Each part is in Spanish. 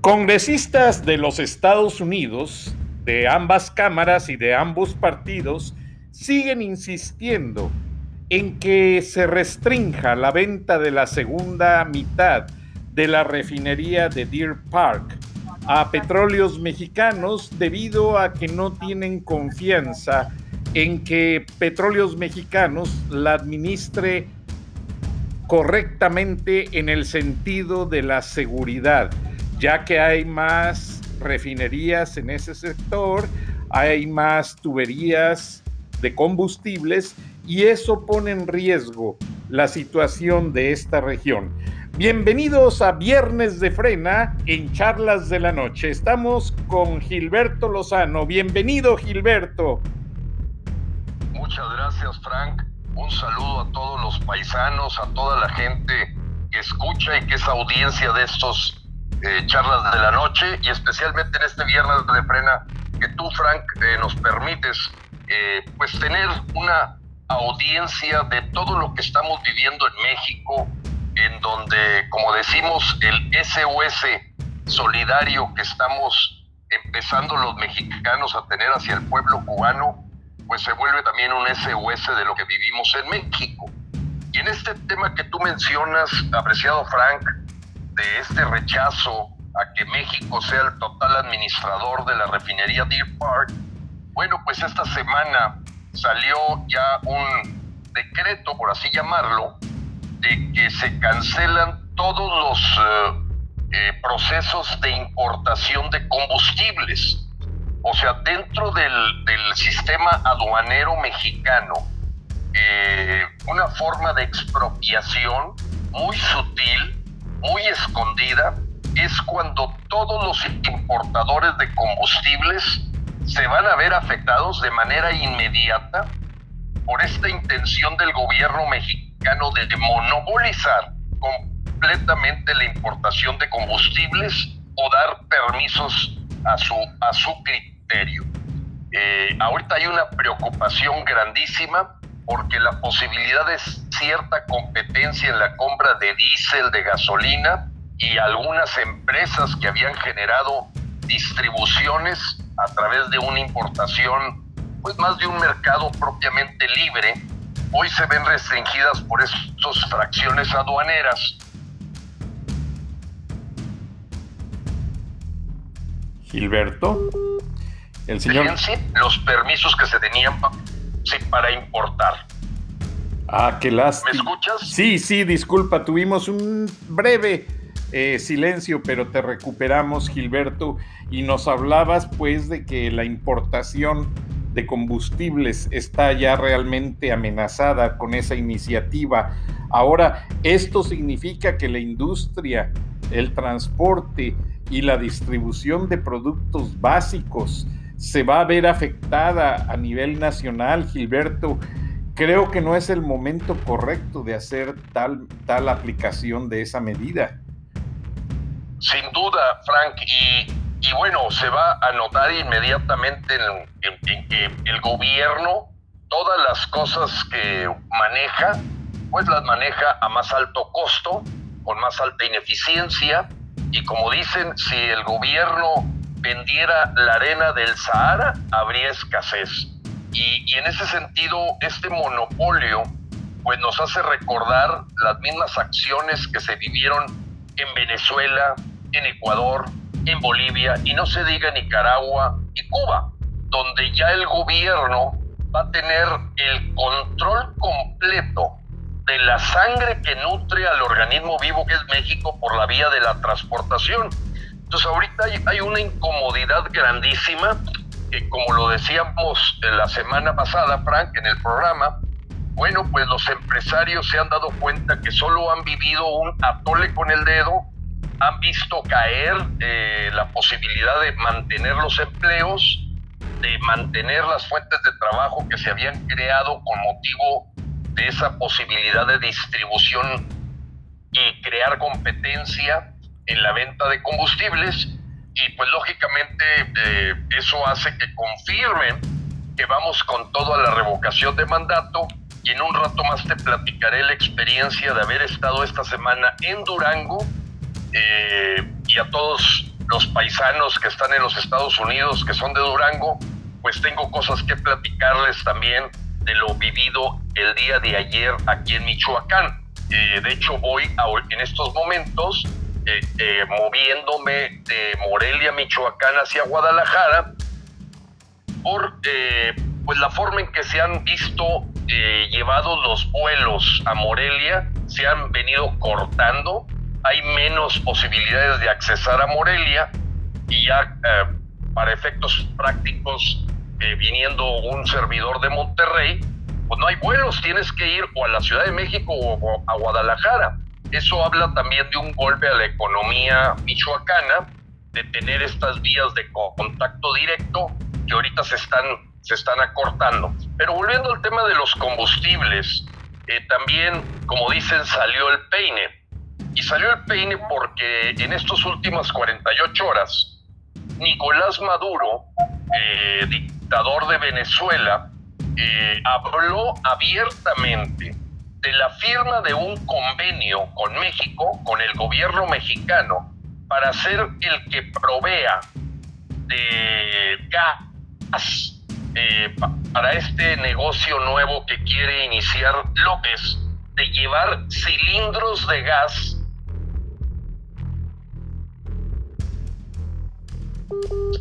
Congresistas de los Estados Unidos, de ambas cámaras y de ambos partidos, siguen insistiendo en que se restrinja la venta de la segunda mitad de la refinería de Deer Park a petróleos mexicanos debido a que no tienen confianza en que petróleos mexicanos la administre correctamente en el sentido de la seguridad ya que hay más refinerías en ese sector, hay más tuberías de combustibles y eso pone en riesgo la situación de esta región. Bienvenidos a Viernes de Frena en Charlas de la Noche. Estamos con Gilberto Lozano. Bienvenido, Gilberto. Muchas gracias, Frank. Un saludo a todos los paisanos, a toda la gente que escucha y que es audiencia de estos eh, charlas de la noche y especialmente en este viernes de frena que tú, Frank, eh, nos permites eh, pues tener una audiencia de todo lo que estamos viviendo en México, en donde, como decimos, el SOS solidario que estamos empezando los mexicanos a tener hacia el pueblo cubano, pues se vuelve también un SOS de lo que vivimos en México. Y en este tema que tú mencionas, apreciado Frank, de este rechazo a que México sea el total administrador de la refinería Deer Park, bueno, pues esta semana salió ya un decreto, por así llamarlo, de que se cancelan todos los eh, eh, procesos de importación de combustibles. O sea, dentro del, sistema aduanero mexicano, eh, una forma de expropiación muy sutil muy escondida es cuando todos los importadores de combustibles se van a ver afectados de manera inmediata por esta intención del gobierno mexicano de monopolizar completamente la importación de combustibles o dar permisos a su, a su criterio. Eh, ahorita hay una preocupación grandísima porque la posibilidad de cierta competencia en la compra de diésel, de gasolina y algunas empresas que habían generado distribuciones a través de una importación, pues más de un mercado propiamente libre, hoy se ven restringidas por estas fracciones aduaneras. Gilberto, el señor... Fíjense los permisos que se tenían Sí, para importar. Ah, qué lástima. ¿Me escuchas? Sí, sí, disculpa, tuvimos un breve eh, silencio, pero te recuperamos, Gilberto, y nos hablabas pues de que la importación de combustibles está ya realmente amenazada con esa iniciativa. Ahora, esto significa que la industria, el transporte y la distribución de productos básicos se va a ver afectada a nivel nacional, Gilberto. Creo que no es el momento correcto de hacer tal, tal aplicación de esa medida. Sin duda, Frank, y, bueno, se va a notar inmediatamente en, que el gobierno, todas las cosas que maneja, pues las maneja a más alto costo, con más alta ineficiencia, y como dicen, si el gobierno vendiera la arena del Sahara, habría escasez. Y, en ese sentido, este monopolio pues nos hace recordar las mismas acciones que se vivieron en Venezuela, en Ecuador, en Bolivia y no se diga Nicaragua y Cuba. donde ya el gobierno va a tener el control completo de la sangre que nutre al organismo vivo que es México por la vía de la transportación. Entonces ahorita hay, una incomodidad grandísima que como lo decíamos la semana pasada, Frank, en el programa, bueno, pues los empresarios se han dado cuenta que solo han vivido un atole con el dedo, han visto caer eh, la posibilidad de mantener los empleos, de mantener las fuentes de trabajo que se habían creado con motivo de esa posibilidad de distribución y crear competencia en la venta de combustibles y pues lógicamente eh, eso hace que confirmen que vamos con todo a la revocación de mandato y en un rato más te platicaré la experiencia de haber estado esta semana en Durango eh, y a todos los paisanos que están en los Estados Unidos, que son de Durango, pues tengo cosas que platicarles también de lo vivido el día de ayer aquí en Michoacán. Eh, de hecho, voy en estos momentos eh, eh, moviéndome de Morelia, Michoacán, hacia Guadalajara, por pues la forma en que se han visto llevados los vuelos a Morelia, se han venido cortando, hay menos posibilidades de accesar a Morelia y ya para efectos prácticos, viniendo un servidor de Monterrey, pues no hay vuelos, tienes que ir o a la Ciudad de México o a Guadalajara. Eso habla también de un golpe a la economía michoacana, de tener estas vías de contacto directo que ahorita se están, se están acortando. Pero volviendo al tema de los combustibles, eh, también, como dicen, salió el peine. Y salió el peine porque en estas últimas 48 horas, Nicolás Maduro, eh, dictador de Venezuela, eh, habló abiertamente de la firma de un convenio con México, con el gobierno mexicano, para ser el que provea de gas eh, para este negocio nuevo que quiere iniciar López, de llevar cilindros de gas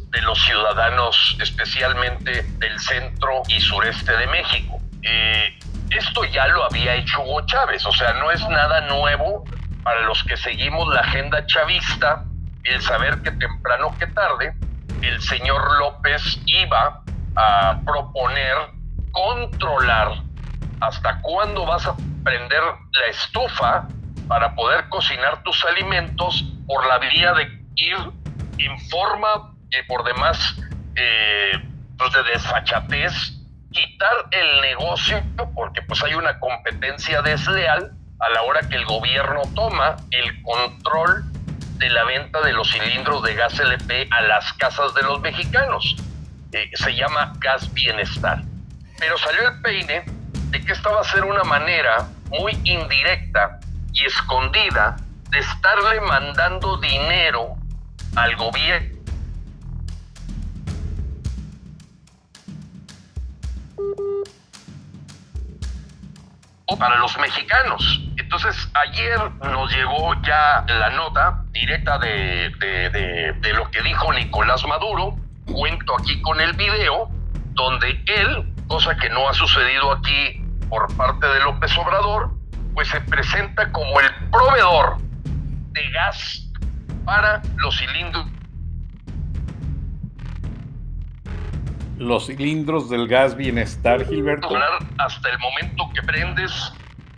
de los ciudadanos, especialmente del centro y sureste de México. Eh, esto ya lo había hecho Hugo Chávez, o sea, no es nada nuevo para los que seguimos la agenda chavista el saber que temprano que tarde el señor López iba a proponer controlar hasta cuándo vas a prender la estufa para poder cocinar tus alimentos por la vía de ir en forma eh, por demás eh, pues de desfachatez quitar el negocio porque pues hay una competencia desleal a la hora que el gobierno toma el control de la venta de los cilindros de gas LP a las casas de los mexicanos. Eh, se llama gas bienestar. Pero salió el peine de que esta va a ser una manera muy indirecta y escondida de estarle mandando dinero al gobierno para los mexicanos. Entonces, ayer nos llegó ya la nota directa de, de, lo que dijo Nicolás Maduro. Cuento aquí con el video, donde él, cosa que no ha sucedido aquí por parte de López Obrador, pues se presenta como el proveedor de gas para los cilindros los cilindros del gas bienestar, Gilberto. Hasta el momento que prendes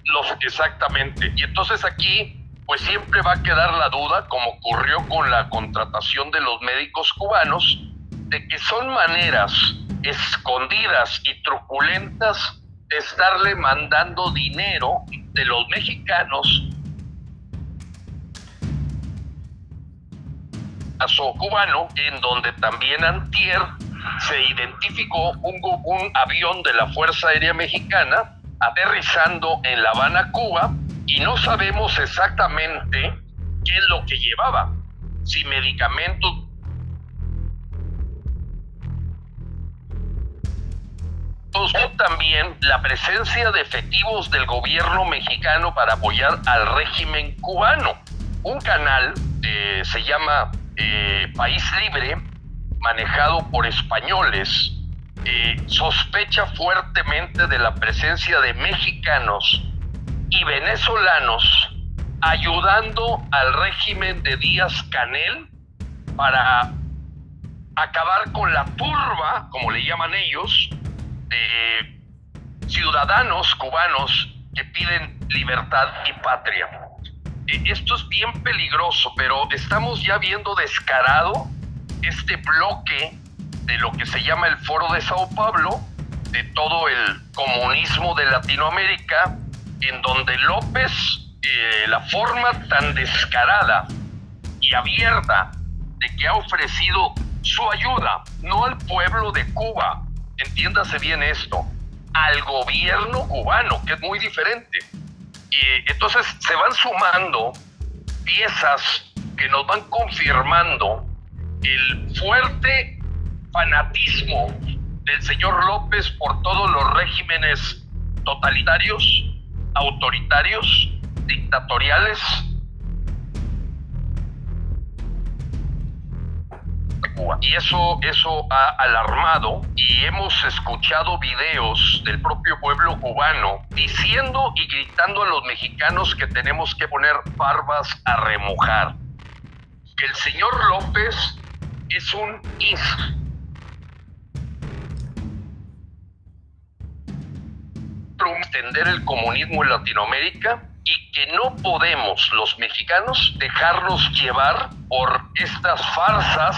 los exactamente. Y entonces aquí, pues siempre va a quedar la duda, como ocurrió con la contratación de los médicos cubanos, de que son maneras escondidas y truculentas de estarle mandando dinero de los mexicanos a su cubano, en donde también Antier se identificó un, avión de la Fuerza Aérea Mexicana aterrizando en La Habana, Cuba, y no sabemos exactamente qué es lo que llevaba, si medicamentos o también la presencia de efectivos del gobierno mexicano para apoyar al régimen cubano. Un canal eh, se llama eh, País Libre manejado por españoles eh, sospecha fuertemente de la presencia de mexicanos y venezolanos ayudando al régimen de Díaz Canel para acabar con la turba, como le llaman ellos, de ciudadanos cubanos que piden libertad y patria. E, esto es bien peligroso, pero estamos ya viendo descarado este bloque de lo que se llama el Foro de Sao Paulo, de todo el comunismo de Latinoamérica, en donde López, eh, la forma tan descarada y abierta de que ha ofrecido su ayuda, no al pueblo de Cuba, entiéndase bien esto, al gobierno cubano, que es muy diferente. Y entonces se van sumando piezas que nos van confirmando el fuerte fanatismo del señor López por todos los regímenes totalitarios, autoritarios, dictatoriales Y eso, eso ha alarmado y hemos escuchado videos del propio pueblo cubano diciendo y gritando a los mexicanos que tenemos que poner barbas a remojar. Que el señor López es un extender el comunismo en Latinoamérica y que no podemos los mexicanos dejarnos llevar por estas farsas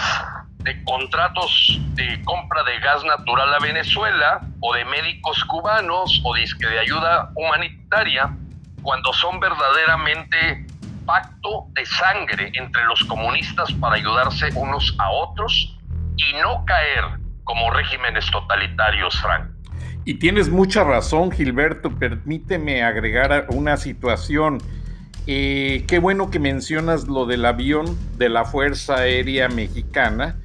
de contratos de compra de gas natural a Venezuela o de médicos cubanos o de ayuda humanitaria cuando son verdaderamente pacto de sangre entre los comunistas para ayudarse unos a otros y no caer como regímenes totalitarios, Frank. Y tienes mucha razón, Gilberto. Permíteme agregar una situación. Eh, qué bueno que mencionas lo del avión de la Fuerza Aérea Mexicana,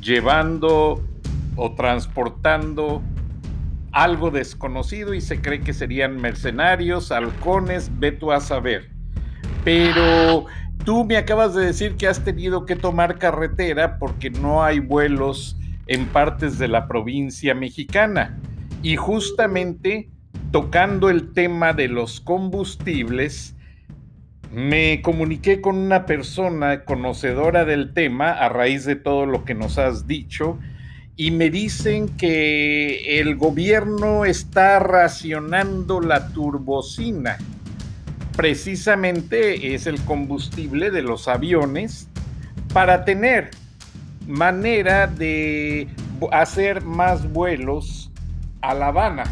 llevando o transportando algo desconocido y se cree que serían mercenarios, halcones, ve a saber. Pero tú me acabas de decir que has tenido que tomar carretera porque no hay vuelos en partes de la provincia mexicana. Y justamente tocando el tema de los combustibles, me comuniqué con una persona conocedora del tema a raíz de todo lo que nos has dicho y me dicen que el gobierno está racionando la turbocina. Precisamente es el combustible de los aviones para tener manera de hacer más vuelos a La Habana.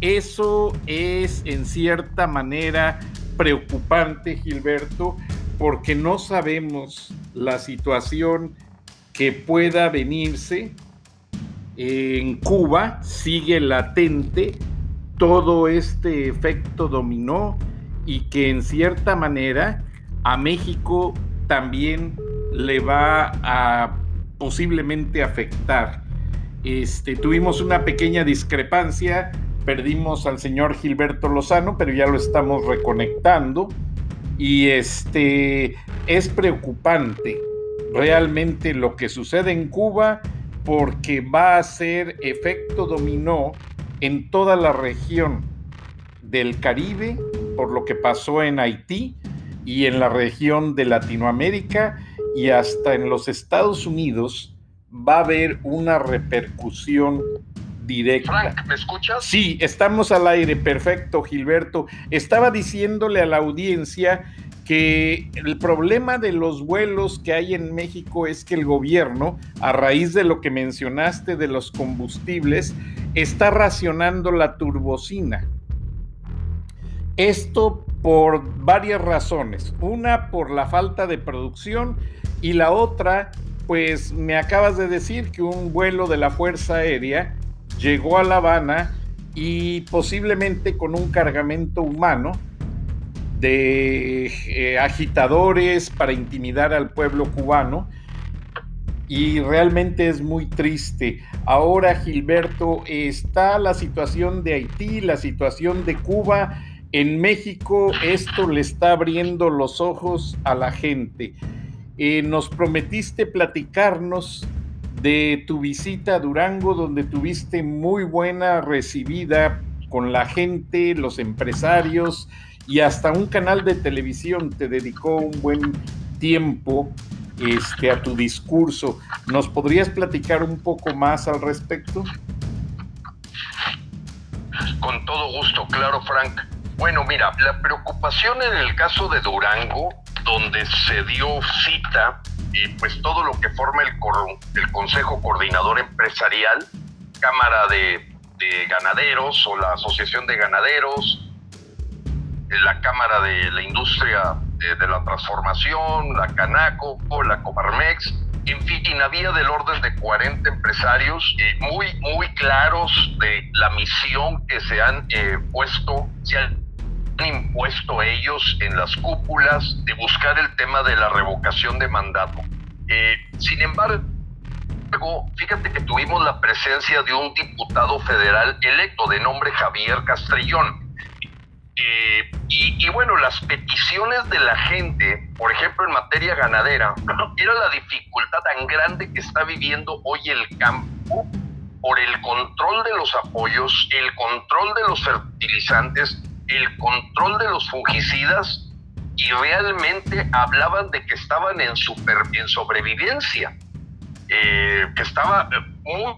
Eso es en cierta manera preocupante, Gilberto, porque no sabemos la situación que pueda venirse en Cuba, sigue latente todo este efecto dominó y que en cierta manera a México también le va a posiblemente afectar. Este, tuvimos una pequeña discrepancia perdimos al señor Gilberto Lozano, pero ya lo estamos reconectando. Y este es preocupante realmente lo que sucede en Cuba porque va a ser efecto dominó en toda la región del Caribe, por lo que pasó en Haití y en la región de Latinoamérica y hasta en los Estados Unidos va a haber una repercusión directa. Frank, ¿me escuchas? Sí, estamos al aire, perfecto, Gilberto. Estaba diciéndole a la audiencia que el problema de los vuelos que hay en México es que el gobierno, a raíz de lo que mencionaste de los combustibles, está racionando la turbocina. Esto por varias razones. Una, por la falta de producción y la otra, pues me acabas de decir que un vuelo de la Fuerza Aérea llegó a La Habana y posiblemente con un cargamento humano de eh, agitadores para intimidar al pueblo cubano. Y realmente es muy triste. Ahora, Gilberto, está la situación de Haití, la situación de Cuba. En México esto le está abriendo los ojos a la gente. Eh, nos prometiste platicarnos de tu visita a Durango, donde tuviste muy buena recibida con la gente, los empresarios y hasta un canal de televisión te dedicó un buen tiempo este, a tu discurso. ¿Nos podrías platicar un poco más al respecto? Con todo gusto, claro, Frank. Bueno, mira, la preocupación en el caso de Durango, donde se dio cita, y pues todo lo que forma el, el Consejo Coordinador Empresarial, Cámara de, Ganaderos o la Asociación de Ganaderos, la Cámara de la Industria de, la Transformación, la Canaco, la Coparmex, en fin, había del orden de 40 empresarios eh, muy, muy claros de la misión que se han eh, puesto, se han impuesto ellos en las cúpulas de buscar el tema de la revocación de mandato. Eh, sin embargo, fíjate que tuvimos la presencia de un diputado federal electo de nombre Javier Castrellón eh, y, bueno, las peticiones de la gente, por ejemplo en materia ganadera, era la dificultad tan grande que está viviendo hoy el campo por el control de los apoyos, el control de los fertilizantes, el control de los fungicidas y realmente hablaban de que estaban en, super, en sobrevivencia, eh, que estaba muy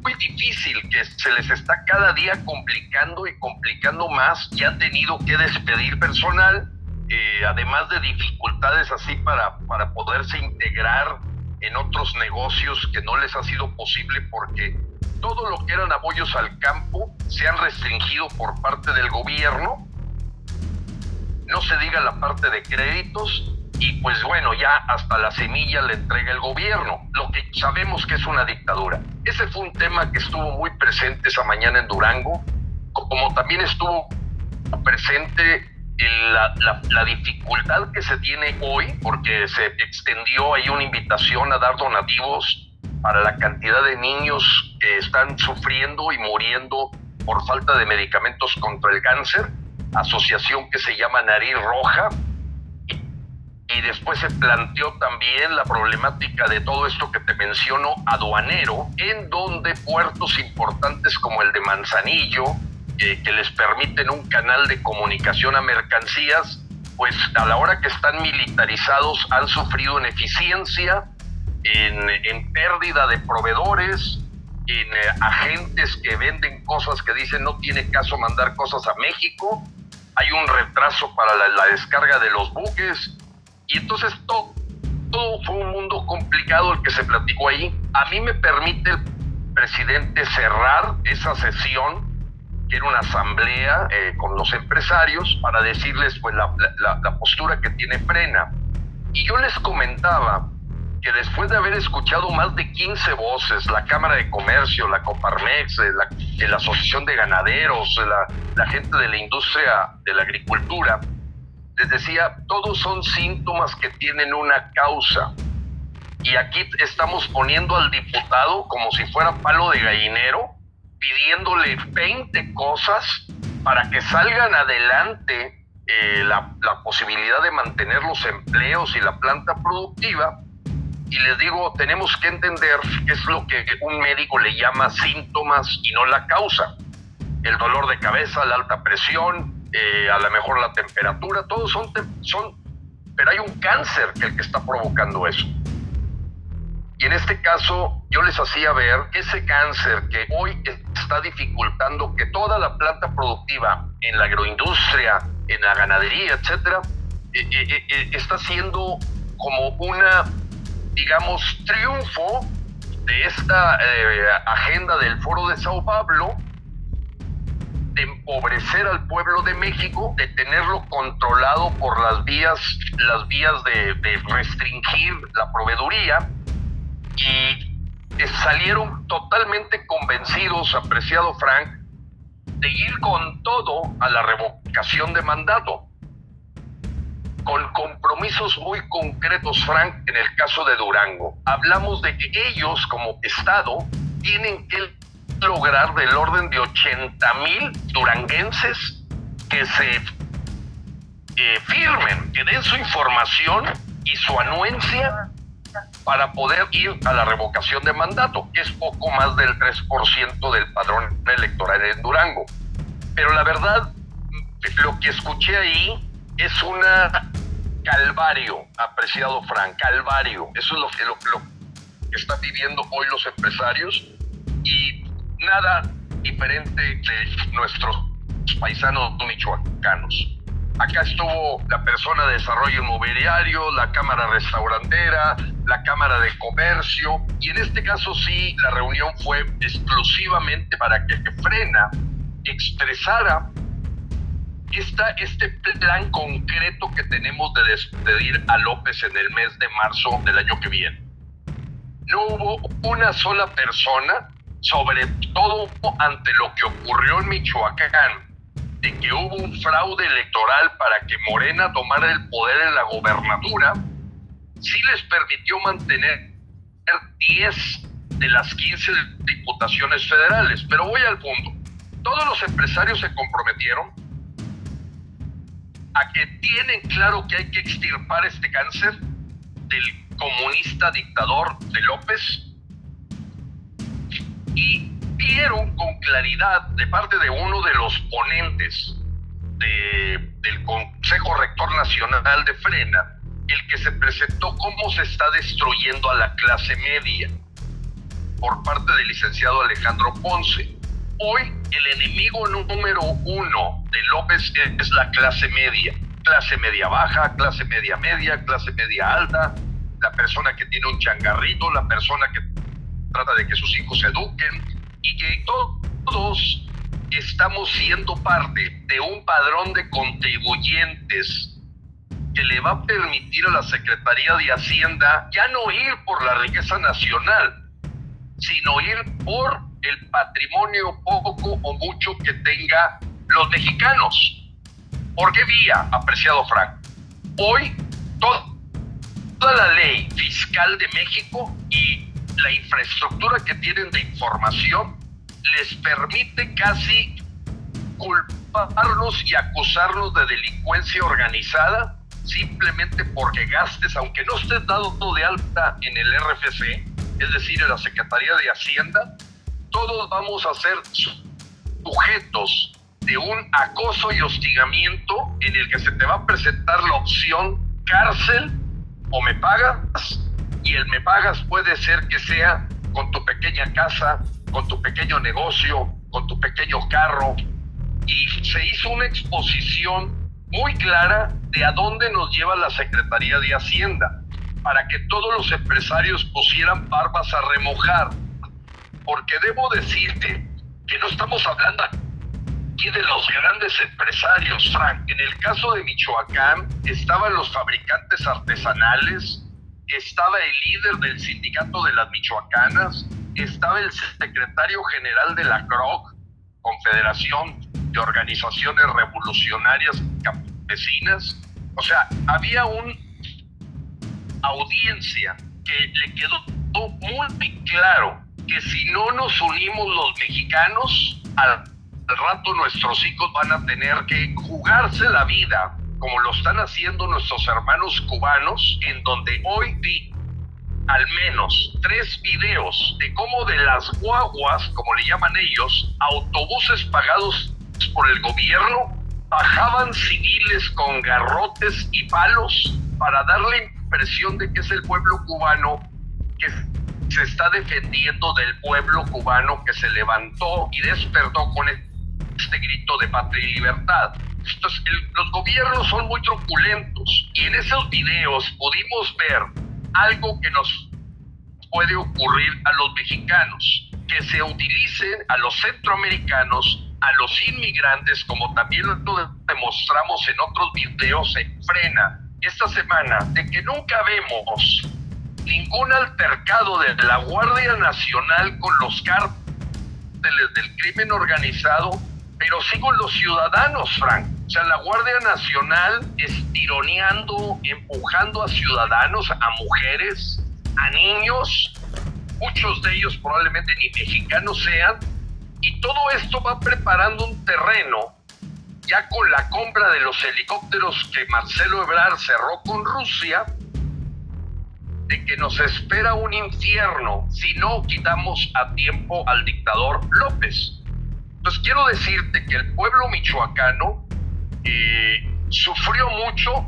muy difícil, que se les está cada día complicando y complicando más, y han tenido que despedir personal, eh, además de dificultades así para, para poderse integrar en otros negocios que no les ha sido posible porque todo lo que eran apoyos al campo se han restringido por parte del gobierno. No se diga la parte de créditos, y pues bueno, ya hasta la semilla le entrega el gobierno, lo que sabemos que es una dictadura. Ese fue un tema que estuvo muy presente esa mañana en Durango, como también estuvo presente la, la, dificultad que se tiene hoy, porque se extendió ahí una invitación a dar donativos para la cantidad de niños que están sufriendo y muriendo por falta de medicamentos contra el cáncer, asociación que se llama Nariz Roja, y después se planteó también la problemática de todo esto que te menciono aduanero, en donde puertos importantes como el de Manzanillo, que les permiten un canal de comunicación a mercancías, pues a la hora que están militarizados han sufrido en eficiencia, en, en pérdida de proveedores, en eh, agentes que venden cosas que dicen no tiene caso mandar cosas a México, hay un retraso para la descarga de los buques, y entonces todo, todo fue un mundo complicado el que se platicó ahí. A mí me permite el presidente cerrar esa sesión, que era una asamblea eh, con los empresarios, para decirles pues, la, la, postura que tiene frena. Y yo les comentaba que después de haber escuchado más de 15 voces, la Cámara de Comercio, la Coparmex, eh, la, la Asociación de Ganaderos, la, la gente de la industria de la agricultura, les decía, todos son síntomas que tienen una causa. Y aquí estamos poniendo al diputado como si fuera palo de gallinero, pidiéndole 20 cosas para que salgan adelante eh, la, la posibilidad de mantener los empleos y la planta productiva. Y les digo, tenemos que entender qué es lo que un médico le llama síntomas y no la causa. El dolor de cabeza, la alta presión, eh, a lo mejor la temperatura, todos son, son, pero hay un cáncer que el que está provocando eso. Y en este caso yo les hacía ver que ese cáncer que hoy está dificultando que toda la planta productiva en la agroindustria, en la ganadería, etcétera, eh, eh, está siendo como una, digamos, triunfo de esta agenda del Foro de Sao Pablo, de empobrecer al pueblo de México, de tenerlo controlado por las vías, las vías de, restringir la proveeduría. Y salieron totalmente convencidos, apreciado Frank, de ir con todo a la revocación de mandato, con compromisos muy concretos, Frank, en el caso de Durango. Hablamos de que ellos como Estado tienen que lograr del orden de 80 mil duranguenses que se eh, firmen, que den su información y su anuencia para poder ir a la revocación de mandato, que es poco más del 3% del padrón electoral en Durango. Pero la verdad, lo que escuché ahí es una calvario, apreciado Frank, calvario. Eso es lo que, lo, que están viviendo hoy los empresarios y nada diferente de nuestros paisanos michoacanos. Acá estuvo la persona de desarrollo inmobiliario, la Cámara Restaurantera, la Cámara de Comercio, y en este caso sí, la reunión fue exclusivamente para que Frena expresara esta, este plan concreto que tenemos de despedir a López en el mes de marzo del año que viene. No hubo una sola persona, sobre todo ante lo que ocurrió en Michoacán, de que hubo un fraude electoral para que Morena tomara el poder en la gobernatura, sí les permitió mantener 10 de las 15 diputaciones federales. Pero voy al punto. Todos los empresarios se comprometieron a que tienen claro que hay que extirpar este cáncer del comunista dictador de López y vieron con claridad de parte de uno de los ponentes del Consejo Rector Nacional de Frena, el que se presentó cómo se está destruyendo a la clase media por parte del licenciado Alejandro Ponce. Hoy el enemigo número uno de López es la clase media, clase media baja, clase media media, clase media alta, la persona que tiene un changarrito, la persona que trata de que sus hijos se eduquen, y que todos estamos siendo parte de un padrón de contribuyentes que le va a permitir a la Secretaría de Hacienda ya no ir por la riqueza nacional, sino ir por el patrimonio poco o mucho que tenga los mexicanos. ¿Por qué vía, apreciado Frank? Hoy toda la ley fiscal de México y la infraestructura que tienen de información les permite casi culparnos y acusarnos de delincuencia organizada simplemente porque gastes, aunque no estés dado de alta en el RFC, es decir, en la Secretaría de Hacienda, todos vamos a ser sujetos de un acoso y hostigamiento en el que se te va a presentar la opción cárcel o me pagas y el me pagas puede ser que sea con tu pequeña casa, con tu pequeño negocio, con tu pequeño carro. Y se hizo una exposición muy clara de a dónde nos lleva la Secretaría de Hacienda, para que todos los empresarios pusieran barbas a remojar. Porque debo decirte que no estamos hablando aquí de los grandes empresarios, Frank. En el caso de Michoacán estaban los fabricantes artesanales, estaba el líder del sindicato de las Michoacanas, estaba el secretario general de la CROC, Confederación de Organizaciones Revolucionarias Campesinas. O sea, había una audiencia que le quedó muy claro que si no nos unimos los mexicanos, al rato nuestros hijos van a tener que jugarse la vida como lo están haciendo nuestros hermanos cubanos, en donde hoy vi al menos tres videos de cómo de las guaguas, como le llaman ellos, autobuses pagados por el gobierno, bajaban civiles con garrotes y palos para dar la impresión de que es el pueblo cubano que se está defendiendo del pueblo cubano que se levantó y despertó con este grito de patria y libertad. Los gobiernos son muy truculentos y en esos videos pudimos ver algo que nos puede ocurrir a los mexicanos, que se utilicen a los centroamericanos, a los inmigrantes, como también lo demostramos en otros videos en Frena esta semana, de que nunca vemos ningún altercado de la Guardia Nacional con los cárteles del crimen organizado, pero sí con los ciudadanos, Frank. O sea, la Guardia Nacional estironeando, empujando a ciudadanos, a mujeres, a niños, muchos de ellos probablemente ni mexicanos sean, y todo esto va preparando un terreno ya con la compra de los helicópteros que Marcelo Ebrard cerró con Rusia, de que nos espera un infierno si no quitamos a tiempo al dictador López. Entonces quiero decirte que el pueblo michoacano eh, sufrió mucho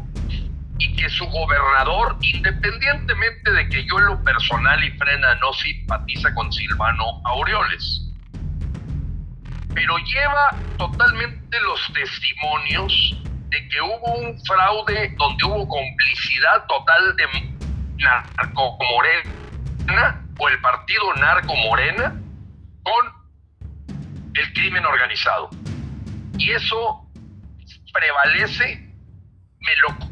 y que su gobernador, independientemente de que yo en lo personal y frena no simpatiza con Silvano Aureoles, pero lleva totalmente los testimonios de que hubo un fraude donde hubo complicidad total de narco morena o el partido narco morena con el crimen organizado. Y eso prevalece, me lo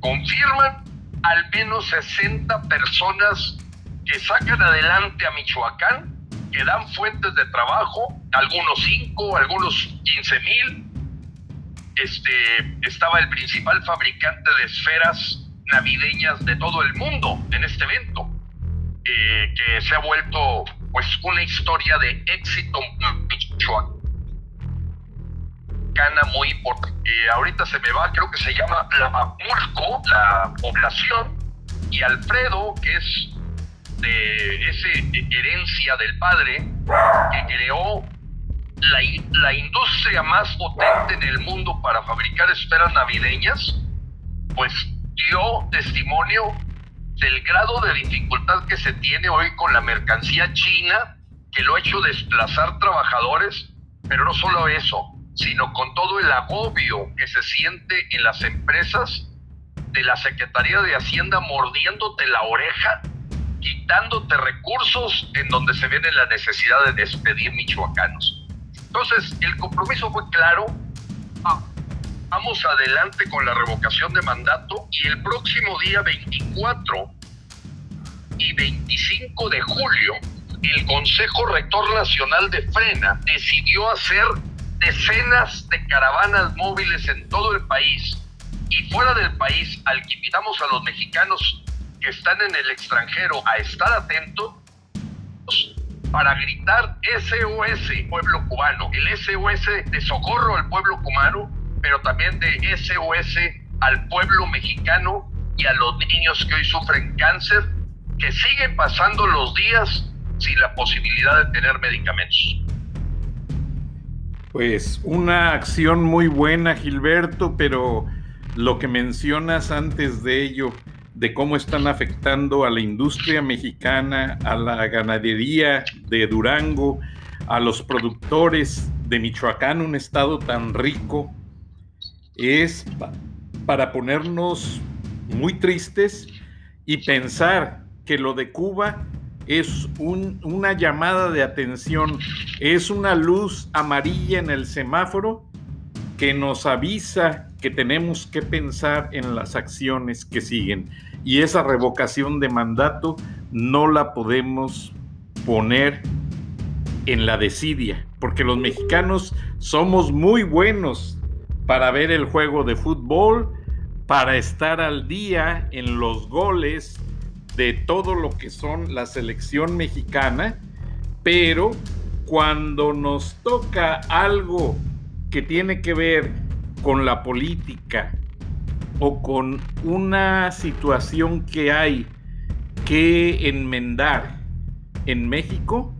confirman al menos 60 personas que sacan adelante a Michoacán, que dan fuentes de trabajo, algunos 5, algunos 15 mil. Este, estaba el principal fabricante de esferas navideñas de todo el mundo en este evento, eh, que se ha vuelto pues una historia de éxito michoacán muy importante. Eh, ahorita se me va, creo que se llama La Mapulco, la población, y Alfredo, que es de herencia del padre, que creó la, la industria más potente en el mundo para fabricar esferas navideñas, pues dio testimonio del grado de dificultad que se tiene hoy con la mercancía china, que lo ha hecho desplazar trabajadores, pero no solo eso, sino con todo el agobio que se siente en las empresas de la Secretaría de Hacienda mordiéndote la oreja, quitándote recursos en donde se viene la necesidad de despedir michoacanos. Entonces, el compromiso fue claro, vamos adelante con la revocación de mandato y el próximo día 24 y 25 de julio, el Consejo Rector Nacional de Frena decidió hacer decenas de caravanas móviles en todo el país y fuera del país al que invitamos a los mexicanos que están en el extranjero a estar atentos para gritar SOS pueblo cubano, el SOS de socorro al pueblo cubano, pero también de SOS al pueblo mexicano y a los niños que hoy sufren cáncer, que siguen pasando los días sin la posibilidad de tener medicamentos. Pues una acción muy buena, Gilberto, pero lo que mencionas antes de ello, de cómo están afectando a la industria mexicana, a la ganadería de Durango, a los productores de Michoacán, un estado tan rico, es para ponernos muy tristes y pensar que lo de Cuba es una llamada de atención, es una luz amarilla en el semáforo que nos avisa que tenemos que pensar en las acciones que siguen. Y esa revocación de mandato no la podemos poner en la desidia, porque los mexicanos somos muy buenos para ver el juego de fútbol, para estar al día en los goles, de todo lo que son la selección mexicana, pero cuando nos toca algo que tiene que ver con la política o con una situación que hay que enmendar en México,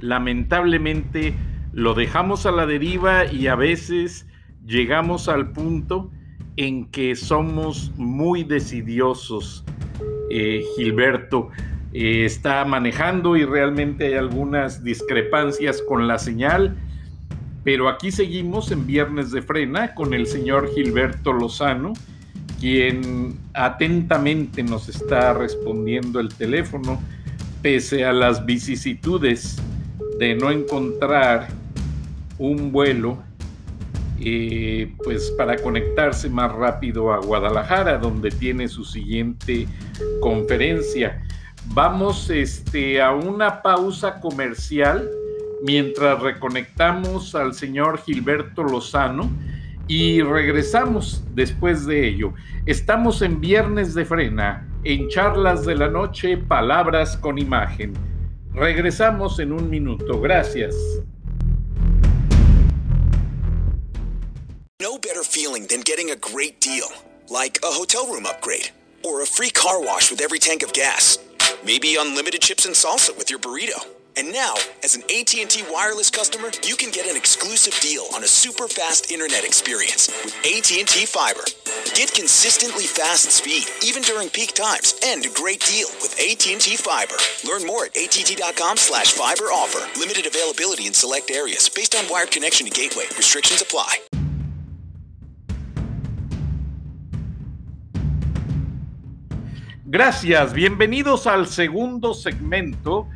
lamentablemente lo dejamos a la deriva y a veces llegamos al punto en que somos muy decidiosos eh, Gilberto eh, está manejando y realmente hay algunas discrepancias con la señal. Pero aquí seguimos en Viernes de Frena con el señor Gilberto Lozano, quien atentamente nos está respondiendo el teléfono, pese a las vicisitudes de no encontrar un vuelo eh, pues para conectarse más rápido a Guadalajara, donde tiene su siguiente conferencia. Vamos este, a una pausa comercial mientras reconectamos al señor Gilberto Lozano y regresamos después de ello. Estamos en Viernes de Frena, en charlas de la noche, palabras con imagen. Regresamos en un minuto. Gracias. No better feeling than getting a great deal, like a hotel room upgrade or a free car wash with every tank of gas. Maybe unlimited chips and salsa with your burrito. And now, as an AT&T wireless customer, you can get an exclusive deal on a super fast internet experience with AT&T Fiber. Get consistently fast speed even during peak times and a great deal with AT&T Fiber. Learn more at att.com/fiber offer. Limited availability in select areas based on wired connection to gateway. Restrictions apply. Gracias, bienvenidos al segundo segmento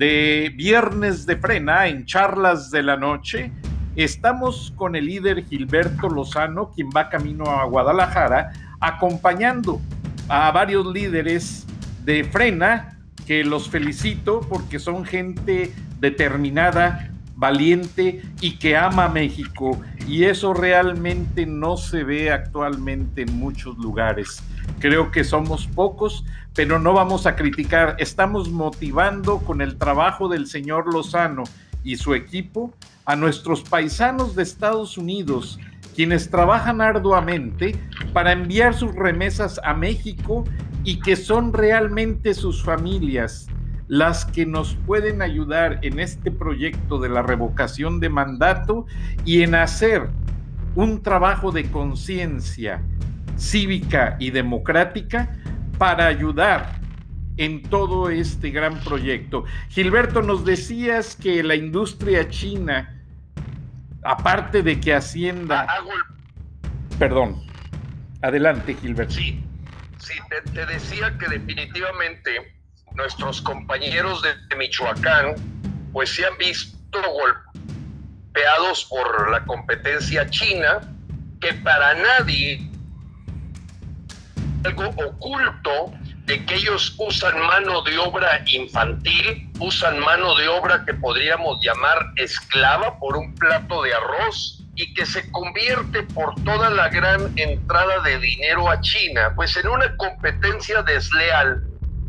de Viernes de Frena en Charlas de la Noche. Estamos con el líder Gilberto Lozano, quien va camino a Guadalajara, acompañando a varios líderes de Frena, que los felicito porque son gente determinada, valiente y que ama México. Y eso realmente no se ve actualmente en muchos lugares. Creo que somos pocos, pero no vamos a criticar. Estamos motivando con el trabajo del señor Lozano y su equipo a nuestros paisanos de Estados Unidos, quienes trabajan arduamente para enviar sus remesas a México y que son realmente sus familias las que nos pueden ayudar en este proyecto de la revocación de mandato y en hacer un trabajo de conciencia cívica y democrática para ayudar en todo este gran proyecto. Gilberto, nos decías que la industria china, aparte de que Hacienda... Ah, Perdón, adelante Gilberto. Sí, sí, te decía que definitivamente nuestros compañeros de, Michoacán pues se han visto golpeados por la competencia china, que para nadie algo oculto de que ellos usan mano de obra infantil, usan mano de obra que podríamos llamar esclava por un plato de arroz y que se convierte por toda la gran entrada de dinero a China, pues en una competencia desleal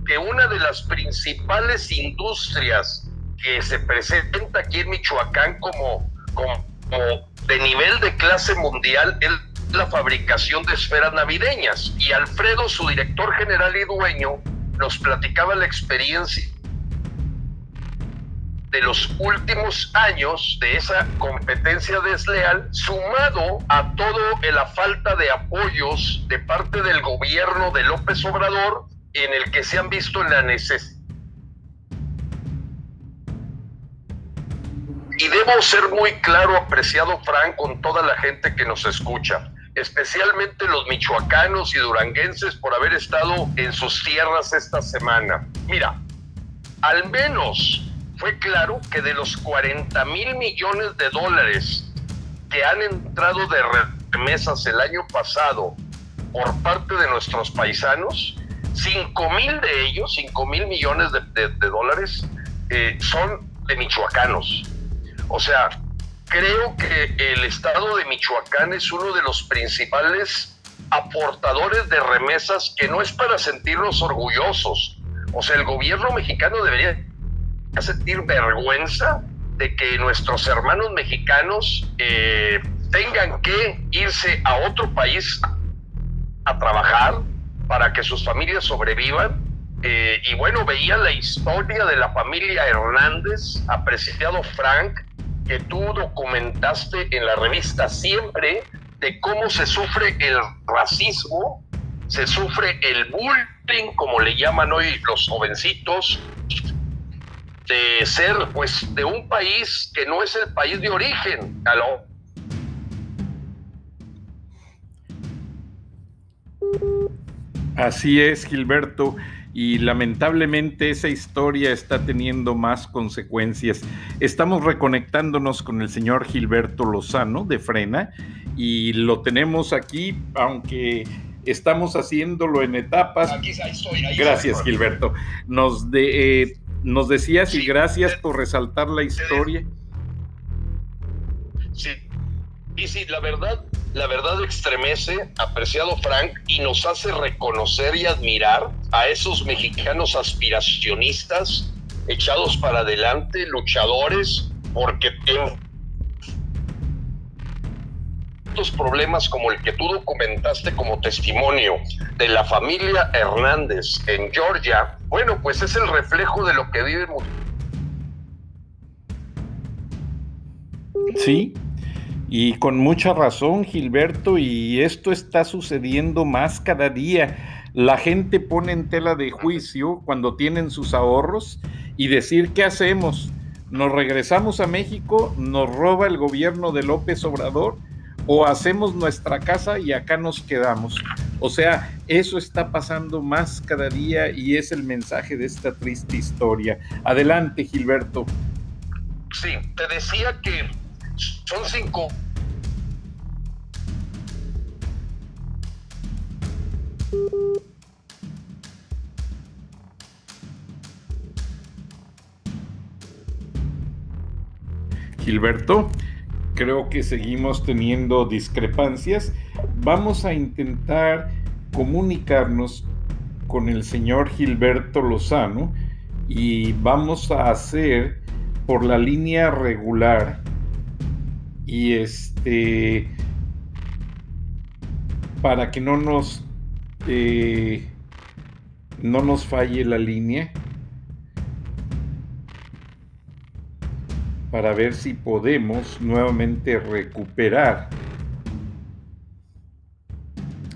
que una de las principales industrias que se presenta aquí en Michoacán como, como, de nivel de clase mundial es la fabricación de esferas navideñas. Y Alfredo, su director general y dueño, nos platicaba la experiencia de los últimos años de esa competencia desleal, sumado a todo la falta de apoyos de parte del gobierno de López Obrador en el que se han visto la necesidad. Y debo ser muy claro, apreciado Frank, con toda la gente que nos escucha, especialmente los michoacanos y duranguenses por haber estado en sus tierras esta semana. Mira, al menos fue claro que de los 40 mil millones de dólares que han entrado de remesas el año pasado por parte de nuestros paisanos, 5 mil de ellos, 5 mil millones de, dólares, eh, son de michoacanos. O sea, creo que el estado de Michoacán es uno de los principales aportadores de remesas que no es para sentirnos orgullosos. O sea, el gobierno mexicano debería sentir vergüenza de que nuestros hermanos mexicanos eh, tengan que irse a otro país a trabajar, para que sus familias sobrevivan. Eh, y bueno, veía la historia de la familia Hernández, apreciado Frank, que tú documentaste en la revista siempre de cómo se sufre el racismo, se sufre el bullying, como le llaman hoy los jovencitos, de ser pues de un país que no es el país de origen. ¿Aló? Así es, Gilberto, y lamentablemente esa historia está teniendo más consecuencias. Estamos reconectándonos con el señor Gilberto Lozano de Frena y lo tenemos aquí, aunque estamos haciéndolo en etapas. gracias, Gilberto. Nos, de, eh, nos decías y gracias por resaltar la historia. Sí, y sí, la verdad, la verdad extremece, apreciado Frank, y nos hace reconocer y admirar a esos mexicanos aspiracionistas, echados para adelante, luchadores, porque tantos problemas como el que tú documentaste como testimonio de la familia Hernández en Georgia, bueno, pues es el reflejo de lo que vive Sí, y con mucha razón, Gilberto, y esto está sucediendo más cada día. La gente pone en tela de juicio cuando tienen sus ahorros y decir, ¿qué hacemos? ¿Nos regresamos a México? ¿Nos roba el gobierno de López Obrador? ¿O hacemos nuestra casa y acá nos quedamos? O sea, eso está pasando más cada día y es el mensaje de esta triste historia. Adelante, Gilberto. Sí, te decía que son cinco Gilberto, creo que seguimos teniendo discrepancias. Vamos a intentar comunicarnos con el señor Gilberto Lozano y vamos a hacer por la línea regular y este para que no nos eh, no nos falle la línea para ver si podemos nuevamente recuperar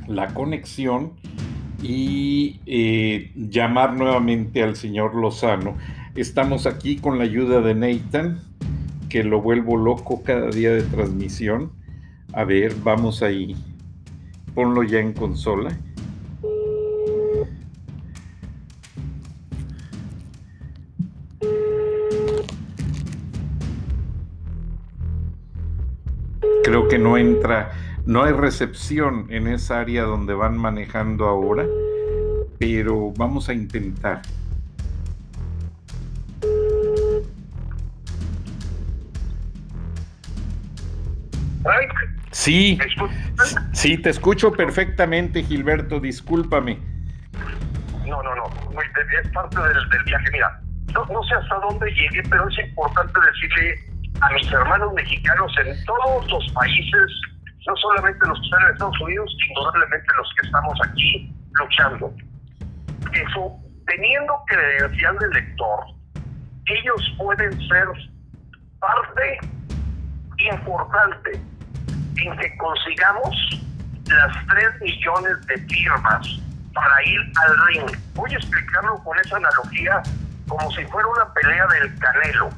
la conexión y eh, llamar nuevamente al señor Lozano. Estamos aquí con la ayuda de Nathan, que lo vuelvo loco cada día de transmisión. A ver, vamos ahí. Ponlo ya en consola. creo que no entra, no hay recepción en esa área donde van manejando ahora, pero vamos a intentar. Sí, sí, te escucho perfectamente, Gilberto, discúlpame. No, no, no, es parte del, del viaje. Mira, no, no sé hasta dónde llegue, pero es importante decirle a mis hermanos mexicanos en todos los países, no solamente los que están en Estados Unidos, indudablemente los que estamos aquí luchando. Eso, teniendo credencial de lector, ellos pueden ser parte importante en que consigamos las 3 millones de firmas para ir al ring. Voy a explicarlo con esa analogía como si fuera una pelea del canelo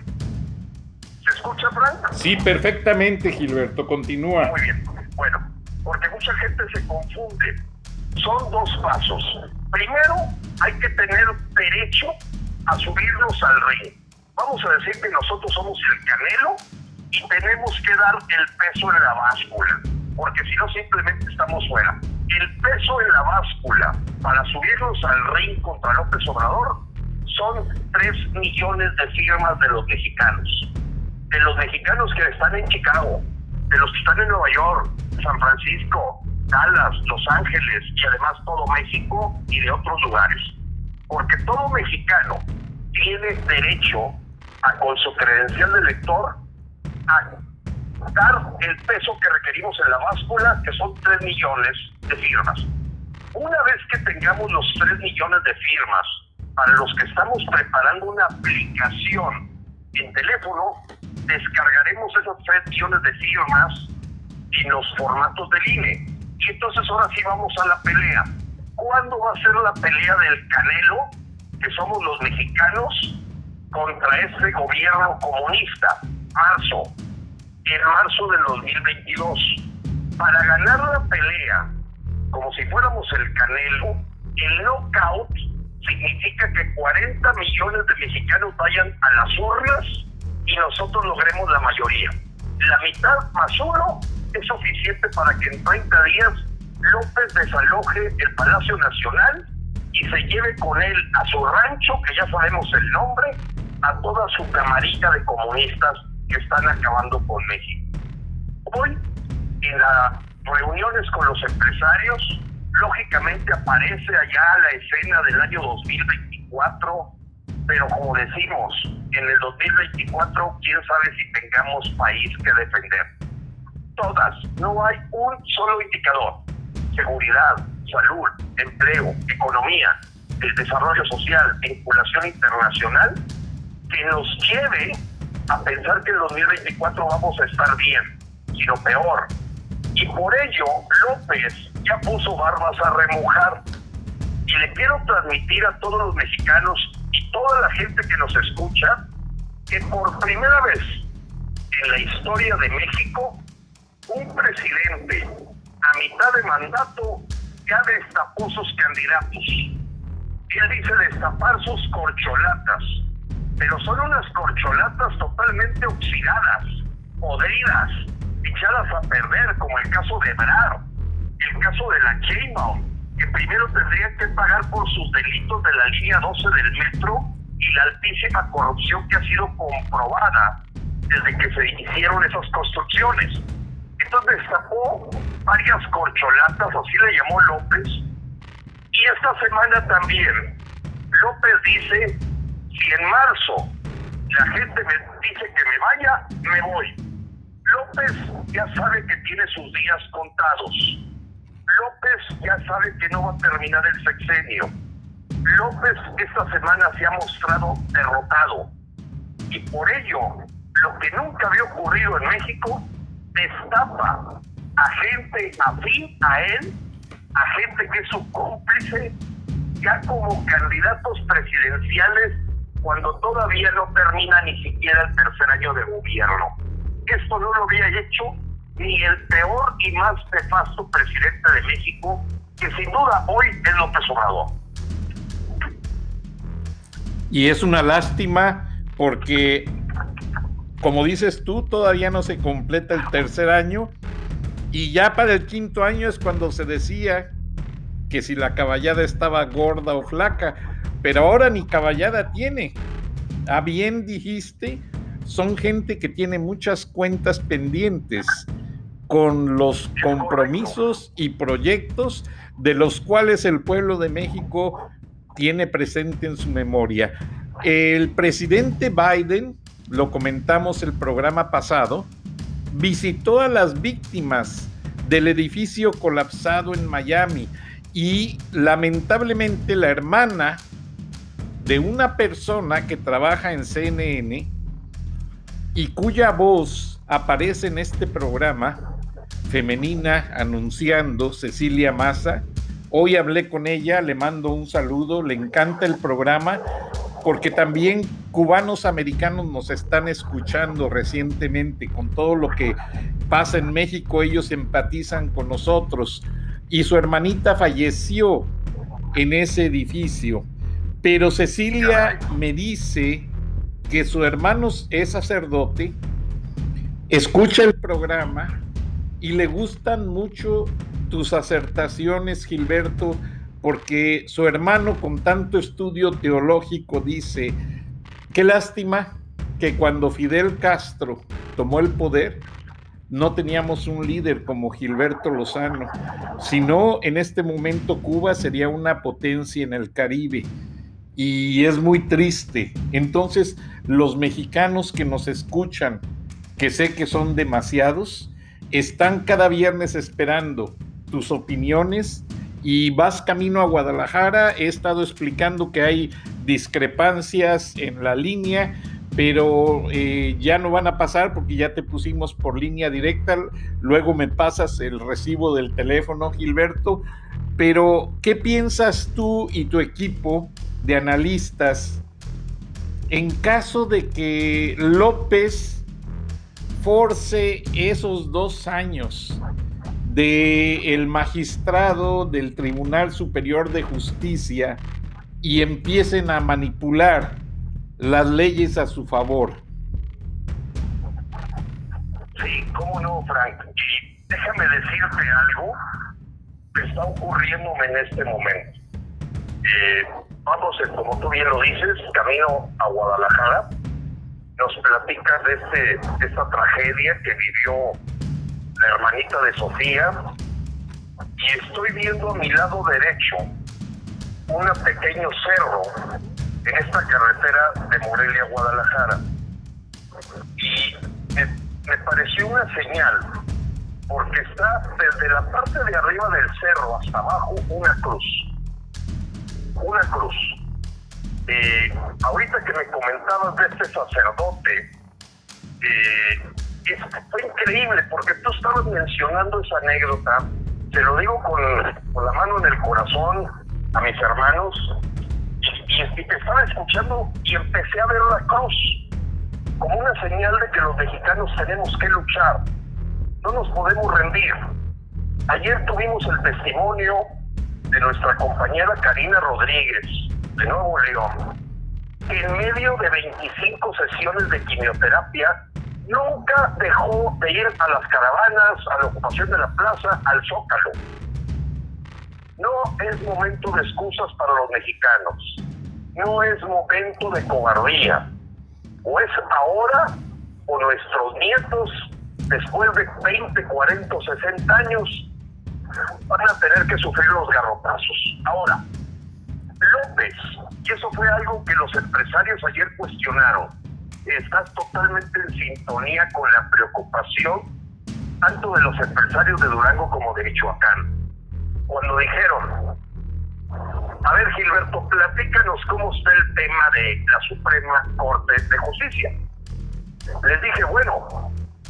¿Se escucha, Frank? Sí, perfectamente, Gilberto. Continúa. Muy bien. Bueno, porque mucha gente se confunde. Son dos pasos. Primero, hay que tener derecho a subirnos al ring. Vamos a decir que nosotros somos el canelo tenemos que dar el peso en la báscula, porque si no simplemente estamos fuera. El peso en la báscula para subirnos al ring contra López Obrador son 3 millones de firmas de los mexicanos de los mexicanos que están en Chicago, de los que están en Nueva York, San Francisco, Dallas, Los Ángeles y además todo México y de otros lugares. Porque todo mexicano tiene derecho a, con su credencial de elector, a dar el peso que requerimos en la báscula, que son 3 millones de firmas. Una vez que tengamos los 3 millones de firmas para los que estamos preparando una aplicación en teléfono, descargaremos esos 3 millones de firmas en los formatos del INE. Y entonces ahora sí vamos a la pelea. ¿Cuándo va a ser la pelea del Canelo, que somos los mexicanos, contra ese gobierno comunista? Marzo, en marzo del 2022. Para ganar la pelea, como si fuéramos el Canelo, el knockout significa que 40 millones de mexicanos vayan a las urnas y nosotros logremos la mayoría. La mitad más uno es suficiente para que en 30 días López desaloje el Palacio Nacional y se lleve con él a su rancho, que ya sabemos el nombre, a toda su camarita de comunistas que están acabando con México. Hoy, en las reuniones con los empresarios, lógicamente aparece allá la escena del año 2024 pero como decimos, en el 2024, quién sabe si tengamos país que defender. todas, no hay un solo indicador. Seguridad, salud, empleo, economía, el desarrollo social, vinculación internacional, que nos lleve a pensar que en 2024 vamos a estar bien, sino peor. Y por ello, López ya puso barbas a remojar. Y le quiero transmitir a todos los mexicanos y toda la gente que nos escucha que por primera vez en la historia de México, un presidente a mitad de mandato ya destapó sus candidatos. Él dice destapar sus corcholatas, pero son unas corcholatas totalmente oxidadas, podridas, echadas a perder, como el caso de Ebrard, el caso de la Sheinbaum, que primero tendrían que pagar por sus delitos de la línea 12 del metro y la altísima corrupción que ha sido comprobada desde que se hicieron esas construcciones. Entonces destapó varias corcholatas, así le llamó López. Y esta semana también, López dice, si en marzo la gente me dice que me vaya, me voy. López ya sabe que tiene sus días contados. López ya sabe que no va a terminar el sexenio. López esta semana se ha mostrado derrotado. Y por ello, lo que nunca había ocurrido en México, destapa a gente afín a él, a gente que es su cómplice, ya como candidatos presidenciales cuando todavía no termina ni siquiera el tercer año de gobierno. Esto no lo había hecho ni el peor y más nefasto presidente de México, que sin duda hoy es López Obrador. Y es una lástima porque, como dices tú, todavía no se completa el tercer año y ya para el quinto año es cuando se decía que si la caballada estaba gorda o flaca, pero ahora ni caballada tiene. A bien dijiste, son gente que tiene muchas cuentas pendientes con los compromisos y proyectos de los cuales el pueblo de México tiene presente en su memoria. El presidente Biden, lo comentamos el programa pasado, visitó a las víctimas del edificio colapsado en Miami y lamentablemente la hermana de una persona que trabaja en CNN y cuya voz aparece en este programa, femenina, anunciando Cecilia Massa, Hoy hablé con ella, le mando un saludo, le encanta el programa porque también cubanos americanos nos están escuchando recientemente con todo lo que pasa en México, ellos empatizan con nosotros. Y su hermanita falleció en ese edificio. Pero Cecilia me dice que su hermano es sacerdote, escucha el programa y le gustan mucho tus acertaciones, Gilberto, porque su hermano con tanto estudio teológico dice, qué lástima que cuando Fidel Castro tomó el poder, no teníamos un líder como Gilberto Lozano, sino en este momento Cuba sería una potencia en el Caribe. Y es muy triste. Entonces, los mexicanos que nos escuchan, que sé que son demasiados, están cada viernes esperando tus opiniones y vas camino a Guadalajara. He estado explicando que hay discrepancias en la línea, pero eh, ya no van a pasar porque ya te pusimos por línea directa. Luego me pasas el recibo del teléfono, Gilberto. Pero, ¿qué piensas tú y tu equipo de analistas en caso de que López force esos dos años del magistrado del Tribunal Superior de Justicia y empiecen a manipular las leyes a su favor. Sí, cómo no, Frank. Y déjame decirte algo que está ocurriéndome en este momento. Eh, vamos, eh, como tú bien lo dices, camino a Guadalajara. Nos platicas de, este, esta tragedia que vivió la hermanita de Sofía, y estoy viendo a mi lado derecho un pequeño cerro en esta carretera de Morelia a Guadalajara. Y me, pareció una señal porque está desde la parte de arriba del cerro hasta abajo una cruz. Una cruz. Eh, ahorita que me comentabas de este sacerdote, eh, fue increíble porque tú estabas mencionando esa anécdota, te lo digo con, con la mano en el corazón a mis hermanos, y, y, te estaba escuchando y empecé a ver la cruz como una señal de que los mexicanos tenemos que luchar, no nos podemos rendir. Ayer tuvimos el testimonio de nuestra compañera Karina Rodríguez, de Nuevo León, que en medio de 25 sesiones de quimioterapia nunca dejó de ir a las caravanas, a la ocupación de la plaza, al zócalo. No es momento de excusas para los mexicanos. No es momento de cobardía. O es ahora o nuestros nietos, después de 20, 40, 60 años, van a tener que sufrir los garrotazos. Ahora, López, y eso fue algo que los empresarios ayer cuestionaron, está totalmente en sintonía con la preocupación tanto de los empresarios de Durango como de Michoacán. Cuando dijeron, a ver Gilberto, platícanos cómo está el tema de la Suprema Corte de Justicia. Les dije, bueno,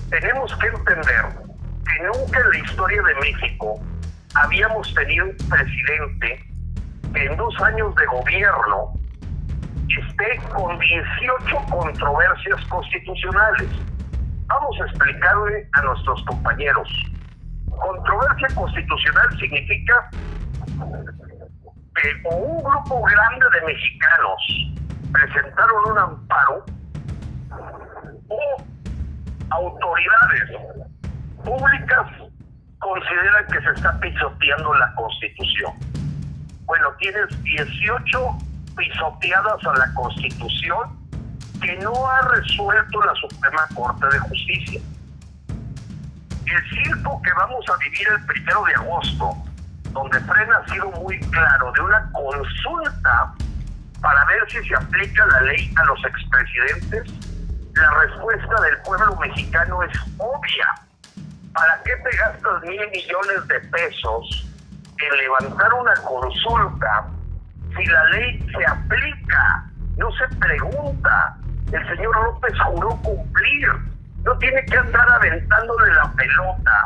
tenemos que entender nunca en la historia de México habíamos tenido un presidente que en dos años de gobierno esté con 18 controversias constitucionales. Vamos a explicarle a nuestros compañeros. Controversia constitucional significa que un grupo grande de mexicanos presentaron un amparo o autoridades públicas consideran que se está pisoteando la constitución. Bueno, tienes 18 pisoteadas a la Constitución que no ha resuelto la Suprema Corte de Justicia. El circo que vamos a vivir el primero de agosto, donde Frena ha sido muy claro de una consulta para ver si se aplica la ley a los expresidentes, la respuesta del pueblo mexicano es obvia. ¿Para qué te gastas mil millones de pesos en levantar una consulta si la ley se aplica, no se pregunta. El señor López juró cumplir. No tiene que andar aventándole la pelota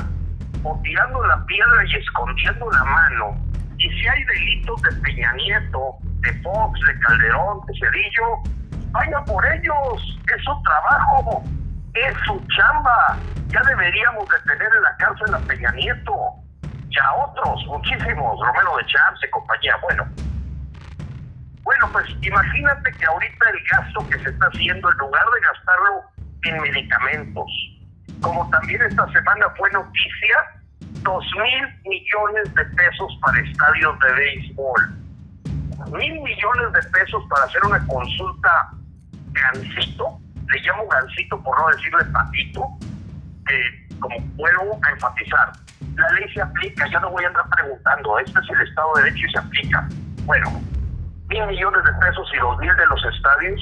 o tirando la piedra y escondiendo la mano. Y si hay delitos de Peña Nieto, de Fox, de Calderón, de Cedillo, vaya por ellos. Es su trabajo, es su chamba. Ya deberíamos de tener en la cárcel a Peña Nieto y a otros, muchísimos, Romero de Champs y compañía. Bueno, bueno, pues imagínate que ahorita el gasto que se está haciendo, en lugar de gastarlo en medicamentos, como también esta semana fue noticia, dos mil millones de pesos para estadios de béisbol, mil millones de pesos para hacer una consulta gancito, le llamo gancito por no decirle patito, que como puedo enfatizar, la ley se aplica, ya no voy a andar preguntando, este es el Estado de Derecho y se aplica. Bueno, mil millones de pesos y dos mil de los estadios,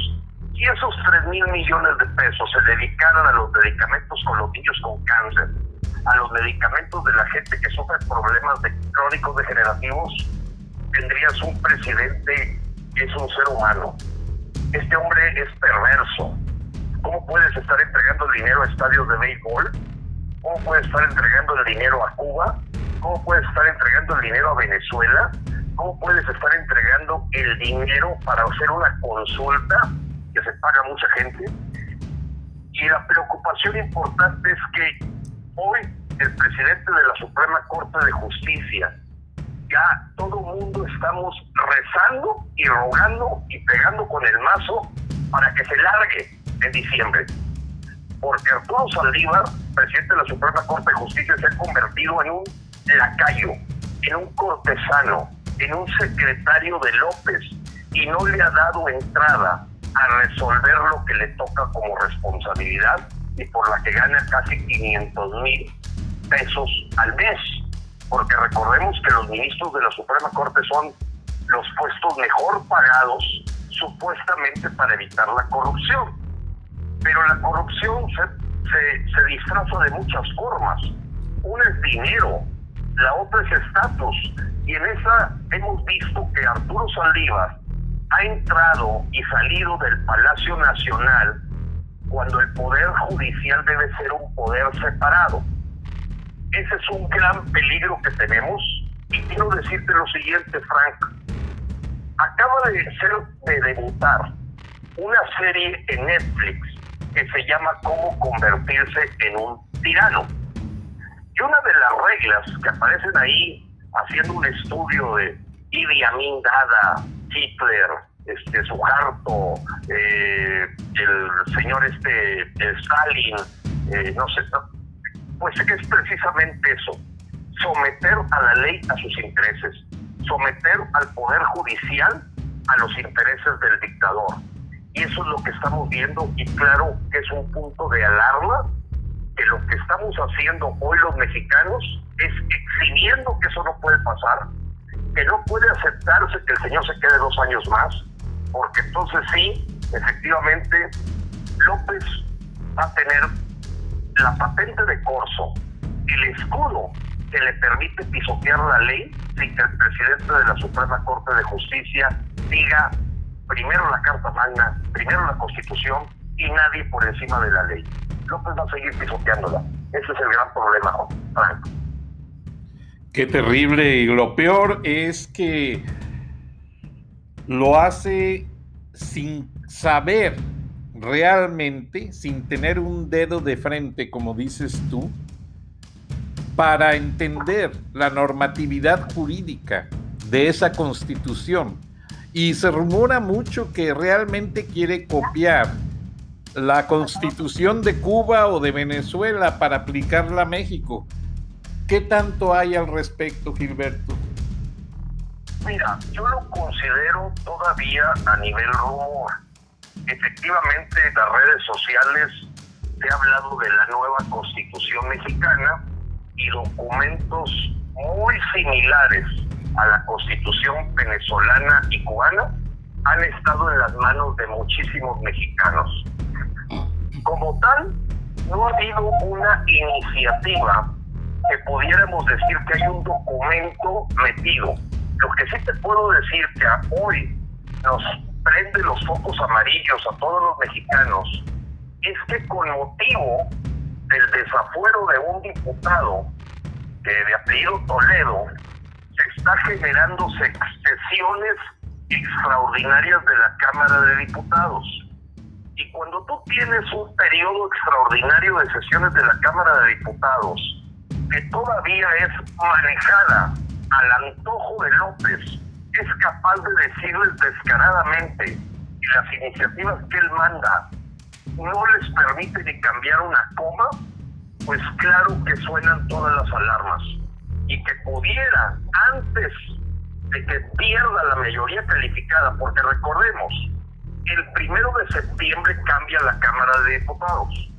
y esos tres mil millones de pesos se dedicaron a los medicamentos con los niños con cáncer, a los medicamentos de la gente que sufre problemas de crónicos degenerativos, tendrías un presidente que es un ser humano. Este hombre es perverso. ¿Cómo puedes estar entregando el dinero a estadios de béisbol? ¿Cómo puedes estar entregando el dinero a Cuba? ¿Cómo puedes estar entregando el dinero a Venezuela? ¿Cómo puedes estar entregando el dinero para hacer una consulta que se paga mucha gente? Y la preocupación importante es que hoy el presidente de la Suprema Corte de Justicia, ya todo mundo estamos rezando y rogando y pegando con el mazo para que se largue en diciembre. Porque Arturo Saldívar, presidente de la Suprema Corte de Justicia, se ha convertido en un lacayo, en un cortesano, en un secretario de López y no le ha dado entrada a resolver lo que le toca como responsabilidad y por la que gana casi 500 mil pesos al mes. Porque recordemos que los ministros de la Suprema Corte son los puestos mejor pagados supuestamente para evitar la corrupción. Pero la corrupción se, se, disfraza de muchas formas. Una es dinero, la otra es estatus. Y en esa hemos visto que Arturo Saldívar ha entrado y salido del Palacio Nacional cuando el poder judicial debe ser un poder separado. Ese es un gran peligro que tenemos. Y quiero decirte lo siguiente, Frank. Acaba de ser de debutar una serie en Netflix que se llama Cómo convertirse en un tirano. Y una de las reglas que aparecen ahí haciendo un estudio de Idi Amin Dada, Hitler, este, Suharto, eh, el señor este, Stalin, eh, no sé, pues es precisamente eso, someter a la ley a sus intereses, someter al poder judicial a los intereses del dictador. Y eso es lo que estamos viendo y claro que es un punto de alarma que lo que estamos haciendo hoy los mexicanos es exhibiendo que eso no puede pasar, que no puede aceptarse que el señor se quede dos años más, porque entonces sí, efectivamente, López va a tener la patente de corso, el escudo que le permite pisotear la ley sin que el presidente de la Suprema Corte de Justicia diga primero la Carta Magna, primero la Constitución y nadie por encima de la ley. López va a seguir pisoteándola. Ese es el gran problema, Franco. Qué terrible. Y lo peor es que lo hace sin saber realmente, sin tener un dedo de frente, como dices tú, para entender la normatividad jurídica de esa constitución. Y se rumora mucho que realmente quiere copiar la constitución de Cuba o de Venezuela para aplicarla a México. ¿Qué tanto hay al respecto, Gilberto? Mira, yo lo considero todavía a nivel rumor. Efectivamente, en las redes sociales se ha hablado de la nueva constitución mexicana y documentos muy similares a la constitución venezolana y cubana han estado en las manos de muchísimos mexicanos. Como tal, no ha habido una iniciativa que pudiéramos decir que hay un documento metido. Lo que sí te puedo decir que hoy nos prende los focos amarillos a todos los mexicanos es que con motivo del desafuero de un diputado de apellido Toledo, está generando sesiones extraordinarias de la Cámara de Diputados. Y cuando tú tienes un periodo extraordinario de sesiones de la Cámara de Diputados, que todavía es manejada al antojo de López, es capaz de decirles descaradamente que las iniciativas que él manda no les permite ni cambiar una coma, pues claro que suenan todas las alarmas. Y que pudiera, antes de que pierda la mayoría calificada, porque recordemos, el primero de septiembre cambia la Cámara de Diputados.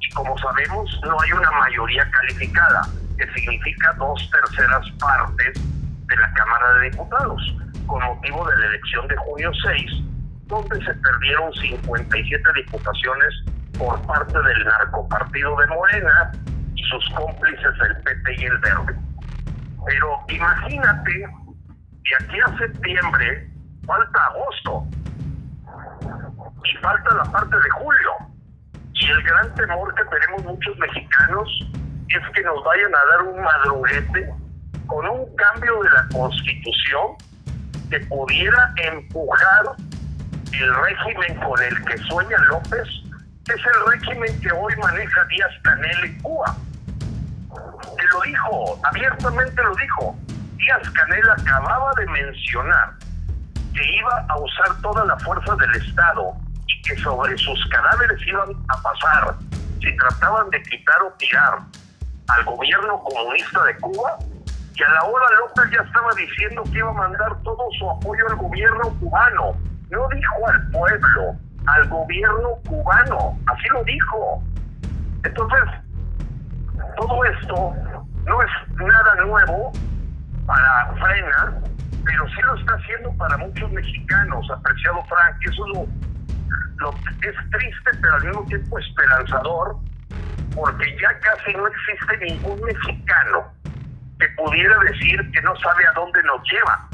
Y como sabemos, no hay una mayoría calificada, que significa dos terceras partes de la Cámara de Diputados, con motivo de la elección de junio 6, donde se perdieron 57 diputaciones por parte del narcopartido de Morena y sus cómplices el PT y el Verde. Pero imagínate que aquí a septiembre falta agosto y falta la parte de julio. Y el gran temor que tenemos muchos mexicanos es que nos vayan a dar un madruguete con un cambio de la constitución que pudiera empujar el régimen con el que sueña López, es el régimen que hoy maneja Díaz Canel en Cuba. Que lo dijo, abiertamente lo dijo. Díaz Canel acababa de mencionar que iba a usar toda la fuerza del Estado y que sobre sus cadáveres iban a pasar, si trataban de quitar o tirar al gobierno comunista de Cuba, y a la hora López ya estaba diciendo que iba a mandar todo su apoyo al gobierno cubano. No dijo al pueblo, al gobierno cubano, así lo dijo. Entonces, todo esto no es nada nuevo para Frena, pero sí lo está haciendo para muchos mexicanos, apreciado Frank. Eso lo, lo, es triste, pero al mismo tiempo esperanzador, porque ya casi no existe ningún mexicano que pudiera decir que no sabe a dónde nos lleva.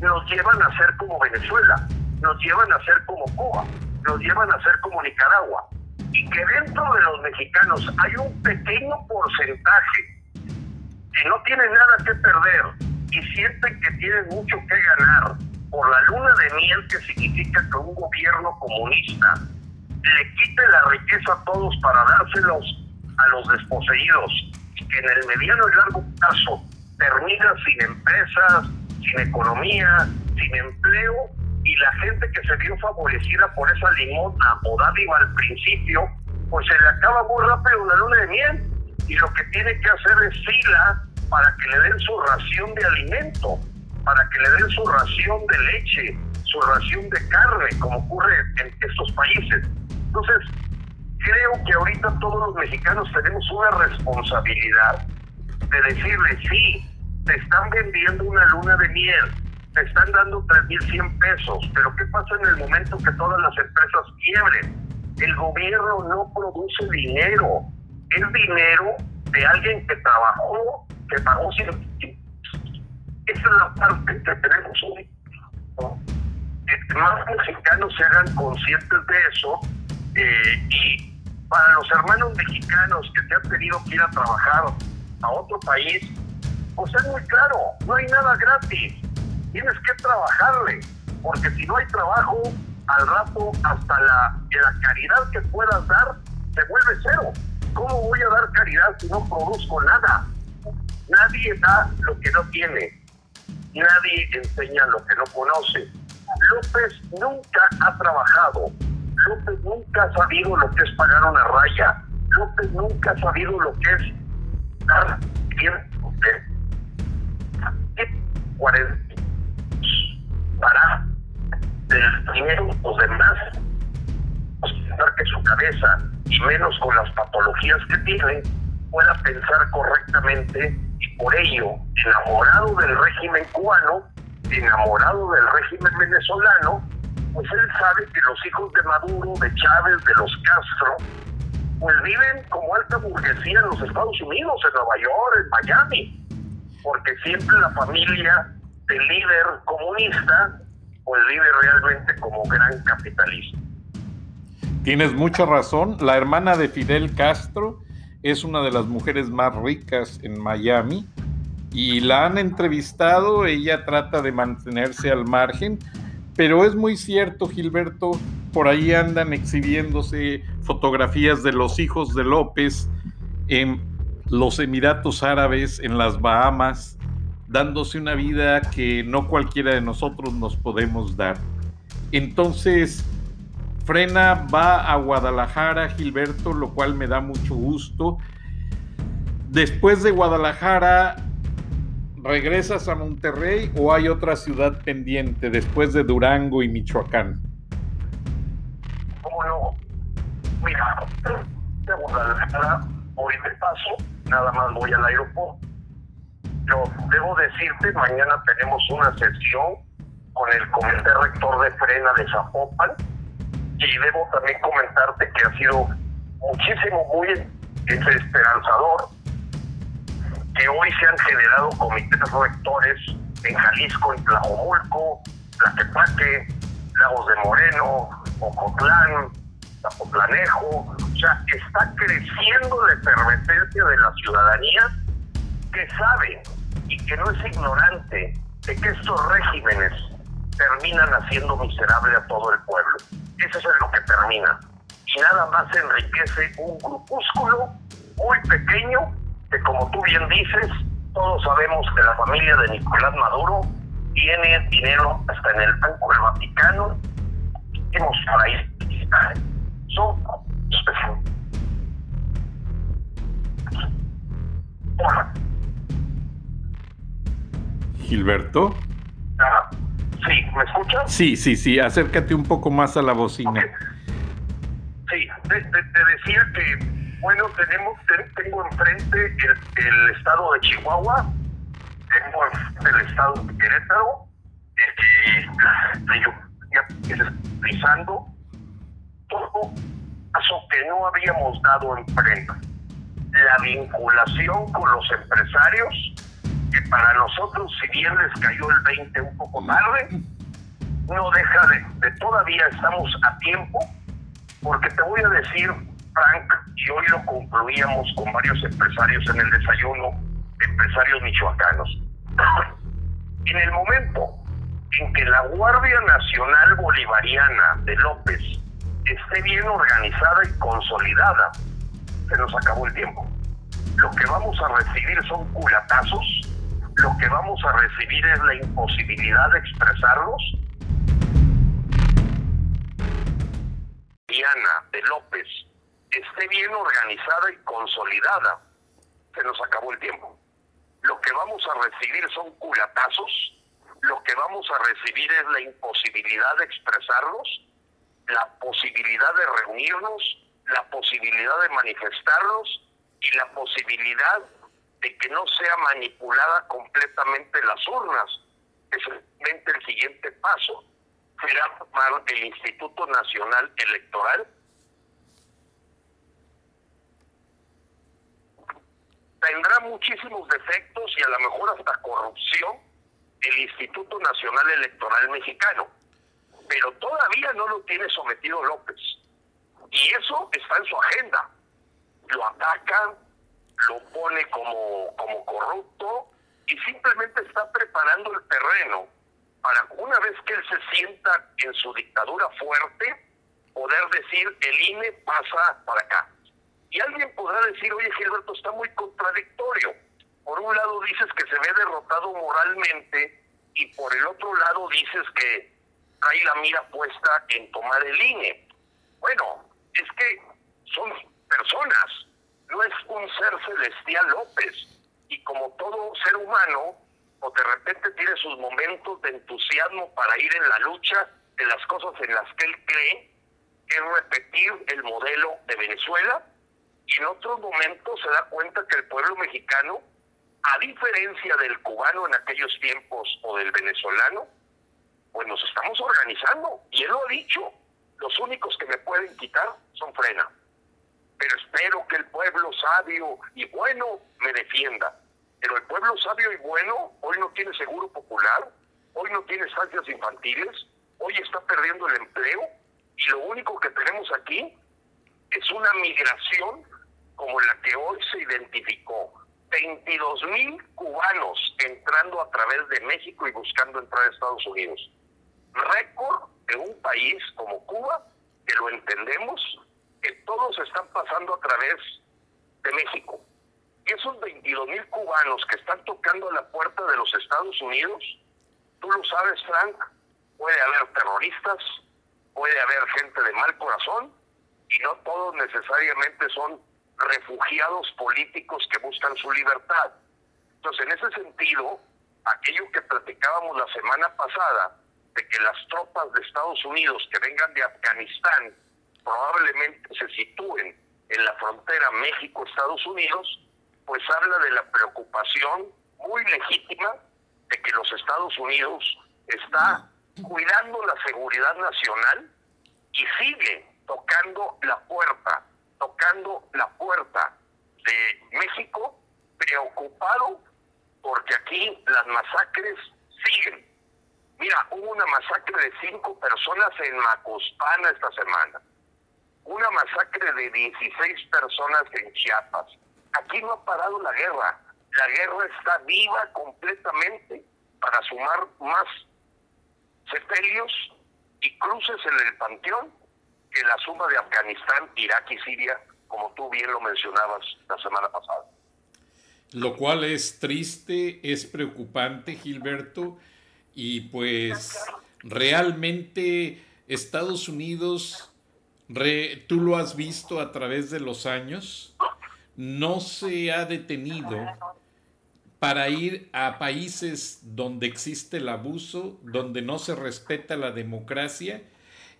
Nos llevan a ser como Venezuela, nos llevan a ser como Cuba, nos llevan a ser como Nicaragua. Y que dentro de los mexicanos hay un pequeño porcentaje que no tiene nada que perder y sienten que tienen mucho que ganar por la luna de miel que significa que un gobierno comunista le quite la riqueza a todos para dárselos a los desposeídos que en el mediano y largo plazo termina sin empresas, sin economía, sin empleo y la gente que se vio favorecida por esa limona o dádiva al principio, pues se le acaba muy rápido la luna de miel y lo que tiene que hacer es fila para que le den su ración de alimento, para que le den su ración de leche, su ración de carne, como ocurre en estos países. Entonces, creo que ahorita todos los mexicanos tenemos una responsabilidad de decirle, sí, te están vendiendo una luna de miel, te están dando 3.100 pesos, pero ¿qué pasa en el momento que todas las empresas quiebren? El gobierno no produce dinero, es dinero de alguien que trabajó, que pagó 100 Esa es la parte que tenemos hoy. Que más mexicanos se hagan conscientes de eso eh, y para los hermanos mexicanos que te han tenido que ir a trabajar a otro país, pues es muy claro, no hay nada gratis. Tienes que trabajarle, porque si no hay trabajo, al rato hasta la, la caridad que puedas dar se vuelve cero. ¿Cómo voy a dar caridad si no produzco nada? Nadie da lo que no tiene. Nadie enseña lo que no conoce. López nunca ha trabajado. López nunca ha sabido lo que es pagar una raya. López nunca ha sabido lo que es dar tiempo de 40 para del dinero los demás. Pensar que su cabeza y menos con las patologías que tiene pueda pensar correctamente y por ello enamorado del régimen cubano enamorado del régimen venezolano pues él sabe que los hijos de Maduro, de Chávez, de los Castro, pues viven como alta burguesía en los Estados Unidos, en Nueva York, en Miami, porque siempre la familia del líder comunista pues vive realmente como gran capitalista. Tienes mucha razón, la hermana de Fidel Castro es una de las mujeres más ricas en Miami y la han entrevistado, ella trata de mantenerse al margen, pero es muy cierto, Gilberto, por ahí andan exhibiéndose fotografías de los hijos de López en los Emiratos Árabes, en las Bahamas, dándose una vida que no cualquiera de nosotros nos podemos dar. Entonces, Frena va a Guadalajara, Gilberto, lo cual me da mucho gusto. Después de Guadalajara, ¿regresas a Monterrey o hay otra ciudad pendiente después de Durango y Michoacán? ¿Cómo no? Mira, de Guadalajara voy de paso, nada más voy al aeropuerto. Yo debo decirte, mañana tenemos una sesión con el comité rector de Frena de Zapopan y debo también comentarte que ha sido muchísimo, muy esperanzador que hoy se han generado comités rectores en Jalisco, en Tlajomulco, Tlaquepaque, Lagos de Moreno, Ocotlán, Zapotlanejo. O sea, está creciendo la efervescencia de la ciudadanía que sabe y que no es ignorante de que estos regímenes terminan haciendo miserable a todo el pueblo. Eso es lo que termina. Y nada más enriquece un grupúsculo muy pequeño como tú bien dices, todos sabemos que la familia de Nicolás Maduro tiene dinero hasta en el Banco del Vaticano. Hemos ahí. Son Gilberto. Ah, sí, ¿me escuchas? Sí, sí, sí, acércate un poco más a la bocina. Sí, te decía que bueno, tenemos, tengo enfrente el, estado de Chihuahua, tengo enfrente el estado de Querétaro, este, ya pisando todo paso que no habíamos dado en frente. la vinculación con los empresarios, que para nosotros, si bien les cayó el 20 un poco tarde, no deja de, de todavía estamos a tiempo, porque te voy a decir, Frank, y hoy lo concluíamos con varios empresarios en el desayuno, empresarios michoacanos. En el momento en que la Guardia Nacional Bolivariana de López esté bien organizada y consolidada, se nos acabó el tiempo. Lo que vamos a recibir son culatazos, lo que vamos a recibir es la imposibilidad de expresarlos. Diana de López esté bien organizada y consolidada, se nos acabó el tiempo. Lo que vamos a recibir son culatazos, lo que vamos a recibir es la imposibilidad de expresarlos, la posibilidad de reunirnos, la posibilidad de manifestarlos y la posibilidad de que no sea manipulada completamente las urnas. Especialmente el siguiente paso será formar el Instituto Nacional Electoral tendrá muchísimos defectos y a lo mejor hasta corrupción el Instituto Nacional Electoral Mexicano, pero todavía no lo tiene sometido López. Y eso está en su agenda. Lo ataca, lo pone como, como corrupto y simplemente está preparando el terreno para una vez que él se sienta en su dictadura fuerte, poder decir el INE pasa para acá. Y alguien podrá decir, oye Gilberto, está muy contradictorio. Por un lado dices que se ve derrotado moralmente y por el otro lado dices que hay la mira puesta en tomar el INE. Bueno, es que son personas, no es un ser celestial López. Y como todo ser humano, o de repente tiene sus momentos de entusiasmo para ir en la lucha de las cosas en las que él cree, que es repetir el modelo de Venezuela, y en otros momentos se da cuenta que el pueblo mexicano a diferencia del cubano en aquellos tiempos o del venezolano, pues nos estamos organizando. Y él lo ha dicho, los únicos que me pueden quitar son frena. Pero espero que el pueblo sabio y bueno me defienda. Pero el pueblo sabio y bueno hoy no tiene seguro popular, hoy no tiene estancias infantiles, hoy está perdiendo el empleo y lo único que tenemos aquí es una migración como la que hoy se identificó 22 mil cubanos entrando a través de México y buscando entrar a Estados Unidos. Récord de un país como Cuba, que lo entendemos, que todos están pasando a través de México. Y esos 22 mil cubanos que están tocando la puerta de los Estados Unidos, tú lo sabes, Frank, puede haber terroristas, puede haber gente de mal corazón, y no todos necesariamente son refugiados políticos que buscan su libertad. Entonces, en ese sentido, aquello que platicábamos la semana pasada, de que las tropas de Estados Unidos que vengan de Afganistán probablemente se sitúen en la frontera México-Estados Unidos, pues habla de la preocupación muy legítima de que los Estados Unidos está cuidando la seguridad nacional y sigue tocando la puerta tocando la puerta de México, preocupado porque aquí las masacres siguen. Mira, hubo una masacre de cinco personas en Macuspana esta semana, una masacre de 16 personas en Chiapas. Aquí no ha parado la guerra, la guerra está viva completamente para sumar más sepelios y cruces en el panteón que la suma de Afganistán, Irak y Siria, como tú bien lo mencionabas la semana pasada. Lo cual es triste, es preocupante, Gilberto, y pues realmente Estados Unidos, tú lo has visto a través de los años, no se ha detenido para ir a países donde existe el abuso, donde no se respeta la democracia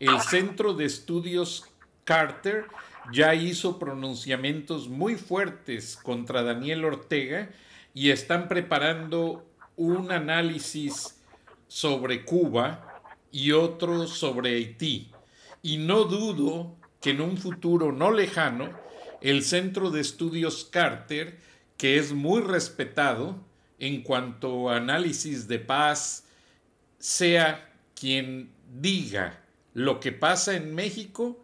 el Centro de Estudios Carter ya hizo pronunciamientos muy fuertes contra Daniel Ortega y están preparando un análisis sobre Cuba y otro sobre Haití. Y no dudo que en un futuro no lejano el Centro de Estudios Carter, que es muy respetado en cuanto a análisis de paz, sea quien diga lo que pasa en México,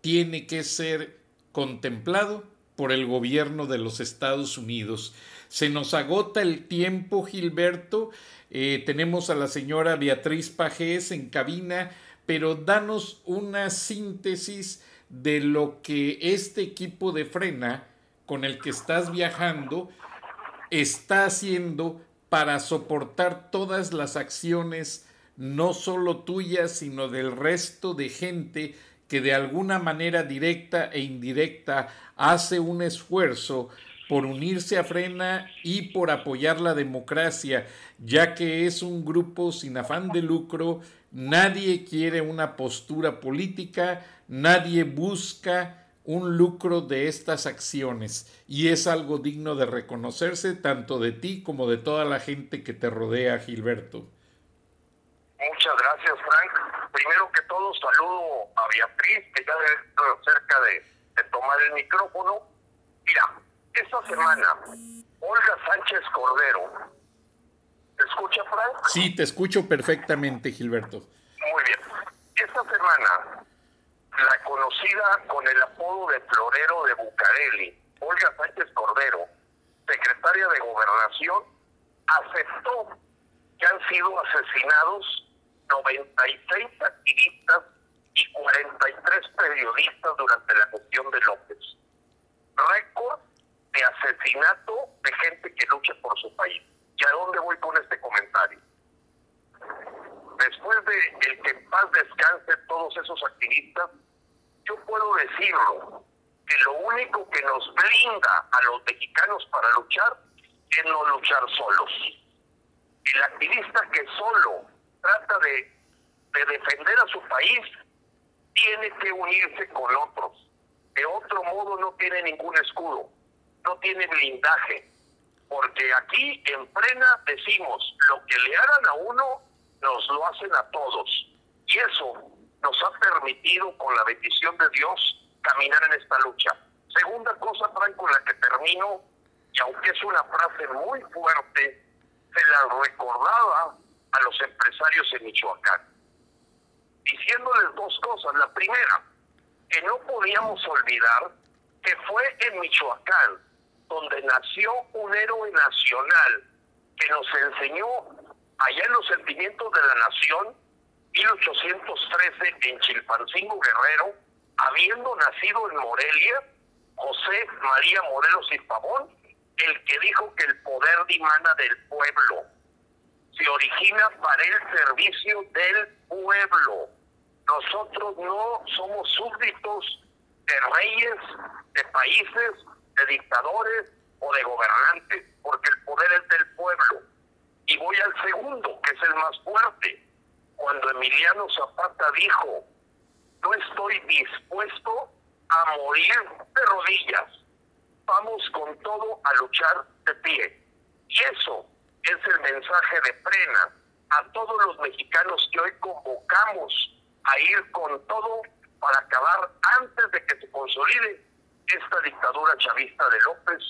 tiene que ser contemplado por el gobierno de los Estados Unidos. Se nos agota el tiempo, Gilberto. Eh, tenemos a la señora Beatriz Pajés en cabina, pero danos una síntesis de lo que este equipo de frena con el que estás viajando está haciendo para soportar todas las acciones, no solo tuyas, sino del resto de gente que de alguna manera directa e indirecta hace un esfuerzo por unirse a Frena y por apoyar la democracia, ya que es un grupo sin afán de lucro, nadie quiere una postura política, nadie busca un lucro de estas acciones y es algo digno de reconocerse tanto de ti como de toda la gente que te rodea, Gilberto. Muchas gracias, Frank. Primero que todo, saludo a Beatriz, que ya está cerca de, de tomar el micrófono. Mira, esta semana, Olga Sánchez Cordero. ¿Te escucha, Frank? Sí, te escucho perfectamente, Gilberto. Muy bien. Esta semana, la conocida con el apodo de Florero de Bucareli, Olga Sánchez Cordero, secretaria de Gobernación, aceptó que han sido asesinados 96 activistas y 43 periodistas durante la gestión de López. Récord de asesinato de gente que lucha por su país. ¿Y a dónde voy con este comentario? Después de el que en paz descanse todos esos activistas, yo puedo decirlo, que lo único que nos brinda a los mexicanos para luchar es no luchar solos. El activista que solo trata de, de defender a su país tiene que unirse con otros. De otro modo no tiene ningún escudo, no tiene blindaje. Porque aquí en plena decimos, lo que le hagan a uno, nos lo hacen a todos. Y eso nos ha permitido, con la bendición de Dios, caminar en esta lucha. Segunda cosa, Frank, con la que termino, y aunque es una frase muy fuerte, se la recordaba a los empresarios en Michoacán, diciéndoles dos cosas. La primera, que no podíamos olvidar que fue en Michoacán donde nació un héroe nacional que nos enseñó allá en los sentimientos de la nación 1813 en Chilpancingo Guerrero, habiendo nacido en Morelia, José María Morelos y Pavón, el que dijo que el poder dimana del pueblo, se origina para el servicio del pueblo. Nosotros no somos súbditos de reyes, de países, de dictadores o de gobernantes, porque el poder es del pueblo. Y voy al segundo, que es el más fuerte cuando Emiliano Zapata dijo, no estoy dispuesto a morir de rodillas, vamos con todo a luchar de pie. Y eso es el mensaje de frena a todos los mexicanos que hoy convocamos a ir con todo para acabar antes de que se consolide esta dictadura chavista de López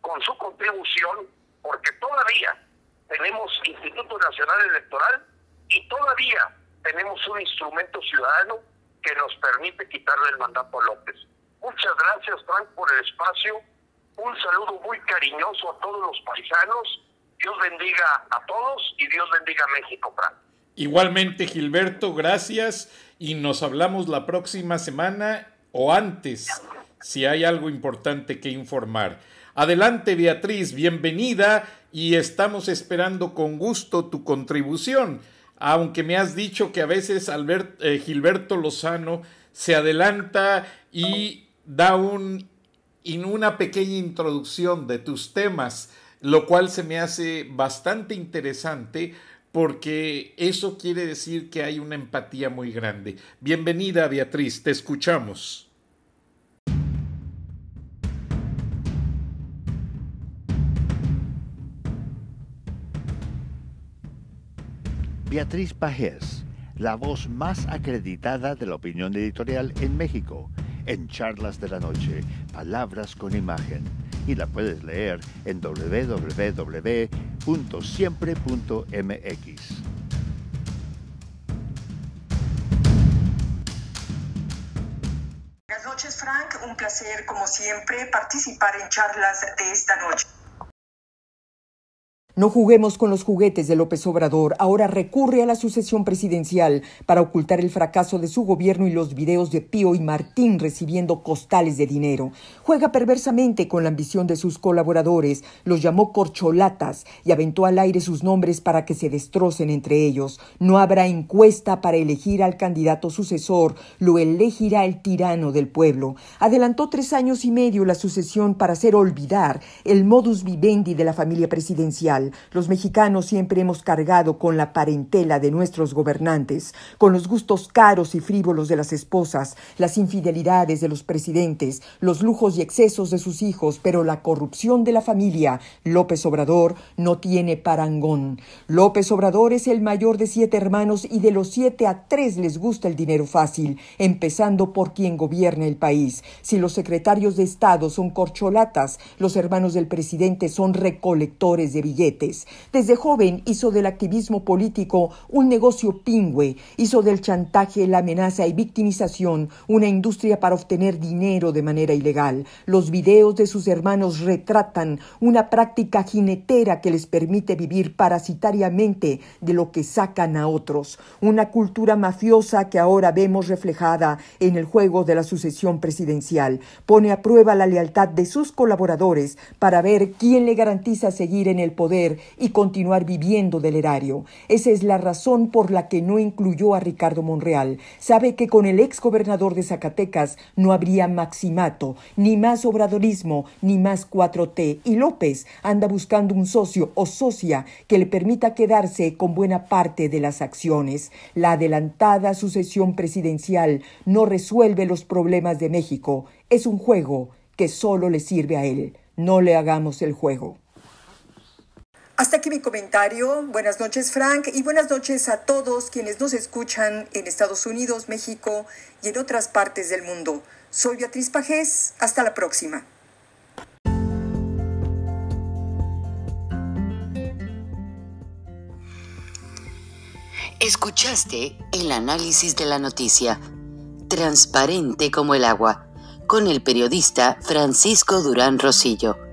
con su contribución, porque todavía tenemos Instituto Nacional Electoral y todavía tenemos un instrumento ciudadano que nos permite quitarle el mandato a López. Muchas gracias, Frank, por el espacio. Un saludo muy cariñoso a todos los paisanos. Dios bendiga a todos y Dios bendiga a México, Frank. Igualmente, Gilberto, gracias y nos hablamos la próxima semana o antes, si hay algo importante que informar. Adelante, Beatriz, bienvenida y estamos esperando con gusto tu contribución aunque me has dicho que a veces eh, Gilberto Lozano se adelanta y da un, una pequeña introducción de tus temas, lo cual se me hace bastante interesante porque eso quiere decir que hay una empatía muy grande. Bienvenida Beatriz, te escuchamos. Beatriz Pajés, la voz más acreditada de la opinión editorial en México, en Charlas de la Noche, Palabras con Imagen. Y la puedes leer en www.siempre.mx. Buenas noches, Frank. Un placer, como siempre, participar en charlas de esta noche. No juguemos con los juguetes de López Obrador. Ahora recurre a la sucesión presidencial para ocultar el fracaso de su gobierno y los videos de Pío y Martín recibiendo costales de dinero. Juega perversamente con la ambición de sus colaboradores, los llamó corcholatas y aventó al aire sus nombres para que se destrocen entre ellos. No habrá encuesta para elegir al candidato sucesor, lo elegirá el tirano del pueblo. Adelantó tres años y medio la sucesión para hacer olvidar el modus vivendi de la familia presidencial los mexicanos siempre hemos cargado con la parentela de nuestros gobernantes, con los gustos caros y frívolos de las esposas, las infidelidades de los presidentes, los lujos y excesos de sus hijos, pero la corrupción de la familia, López Obrador, no tiene parangón. López Obrador es el mayor de siete hermanos y de los siete a tres les gusta el dinero fácil, empezando por quien gobierna el país. Si los secretarios de Estado son corcholatas, los hermanos del presidente son recolectores de billetes desde joven hizo del activismo político un negocio pingüe, hizo del chantaje, la amenaza y victimización una industria para obtener dinero de manera ilegal. Los videos de sus hermanos retratan una práctica jinetera que les permite vivir parasitariamente de lo que sacan a otros, una cultura mafiosa que ahora vemos reflejada en el juego de la sucesión presidencial. Pone a prueba la lealtad de sus colaboradores para ver quién le garantiza seguir en el y continuar viviendo del erario. Esa es la razón por la que no incluyó a Ricardo Monreal. Sabe que con el ex gobernador de Zacatecas no habría maximato, ni más obradorismo, ni más 4T. Y López anda buscando un socio o socia que le permita quedarse con buena parte de las acciones. La adelantada sucesión presidencial no resuelve los problemas de México. Es un juego que solo le sirve a él. No le hagamos el juego. Hasta aquí mi comentario. Buenas noches, Frank, y buenas noches a todos quienes nos escuchan en Estados Unidos, México y en otras partes del mundo. Soy Beatriz Pajés. Hasta la próxima. Escuchaste el análisis de la noticia, transparente como el agua, con el periodista Francisco Durán Rosillo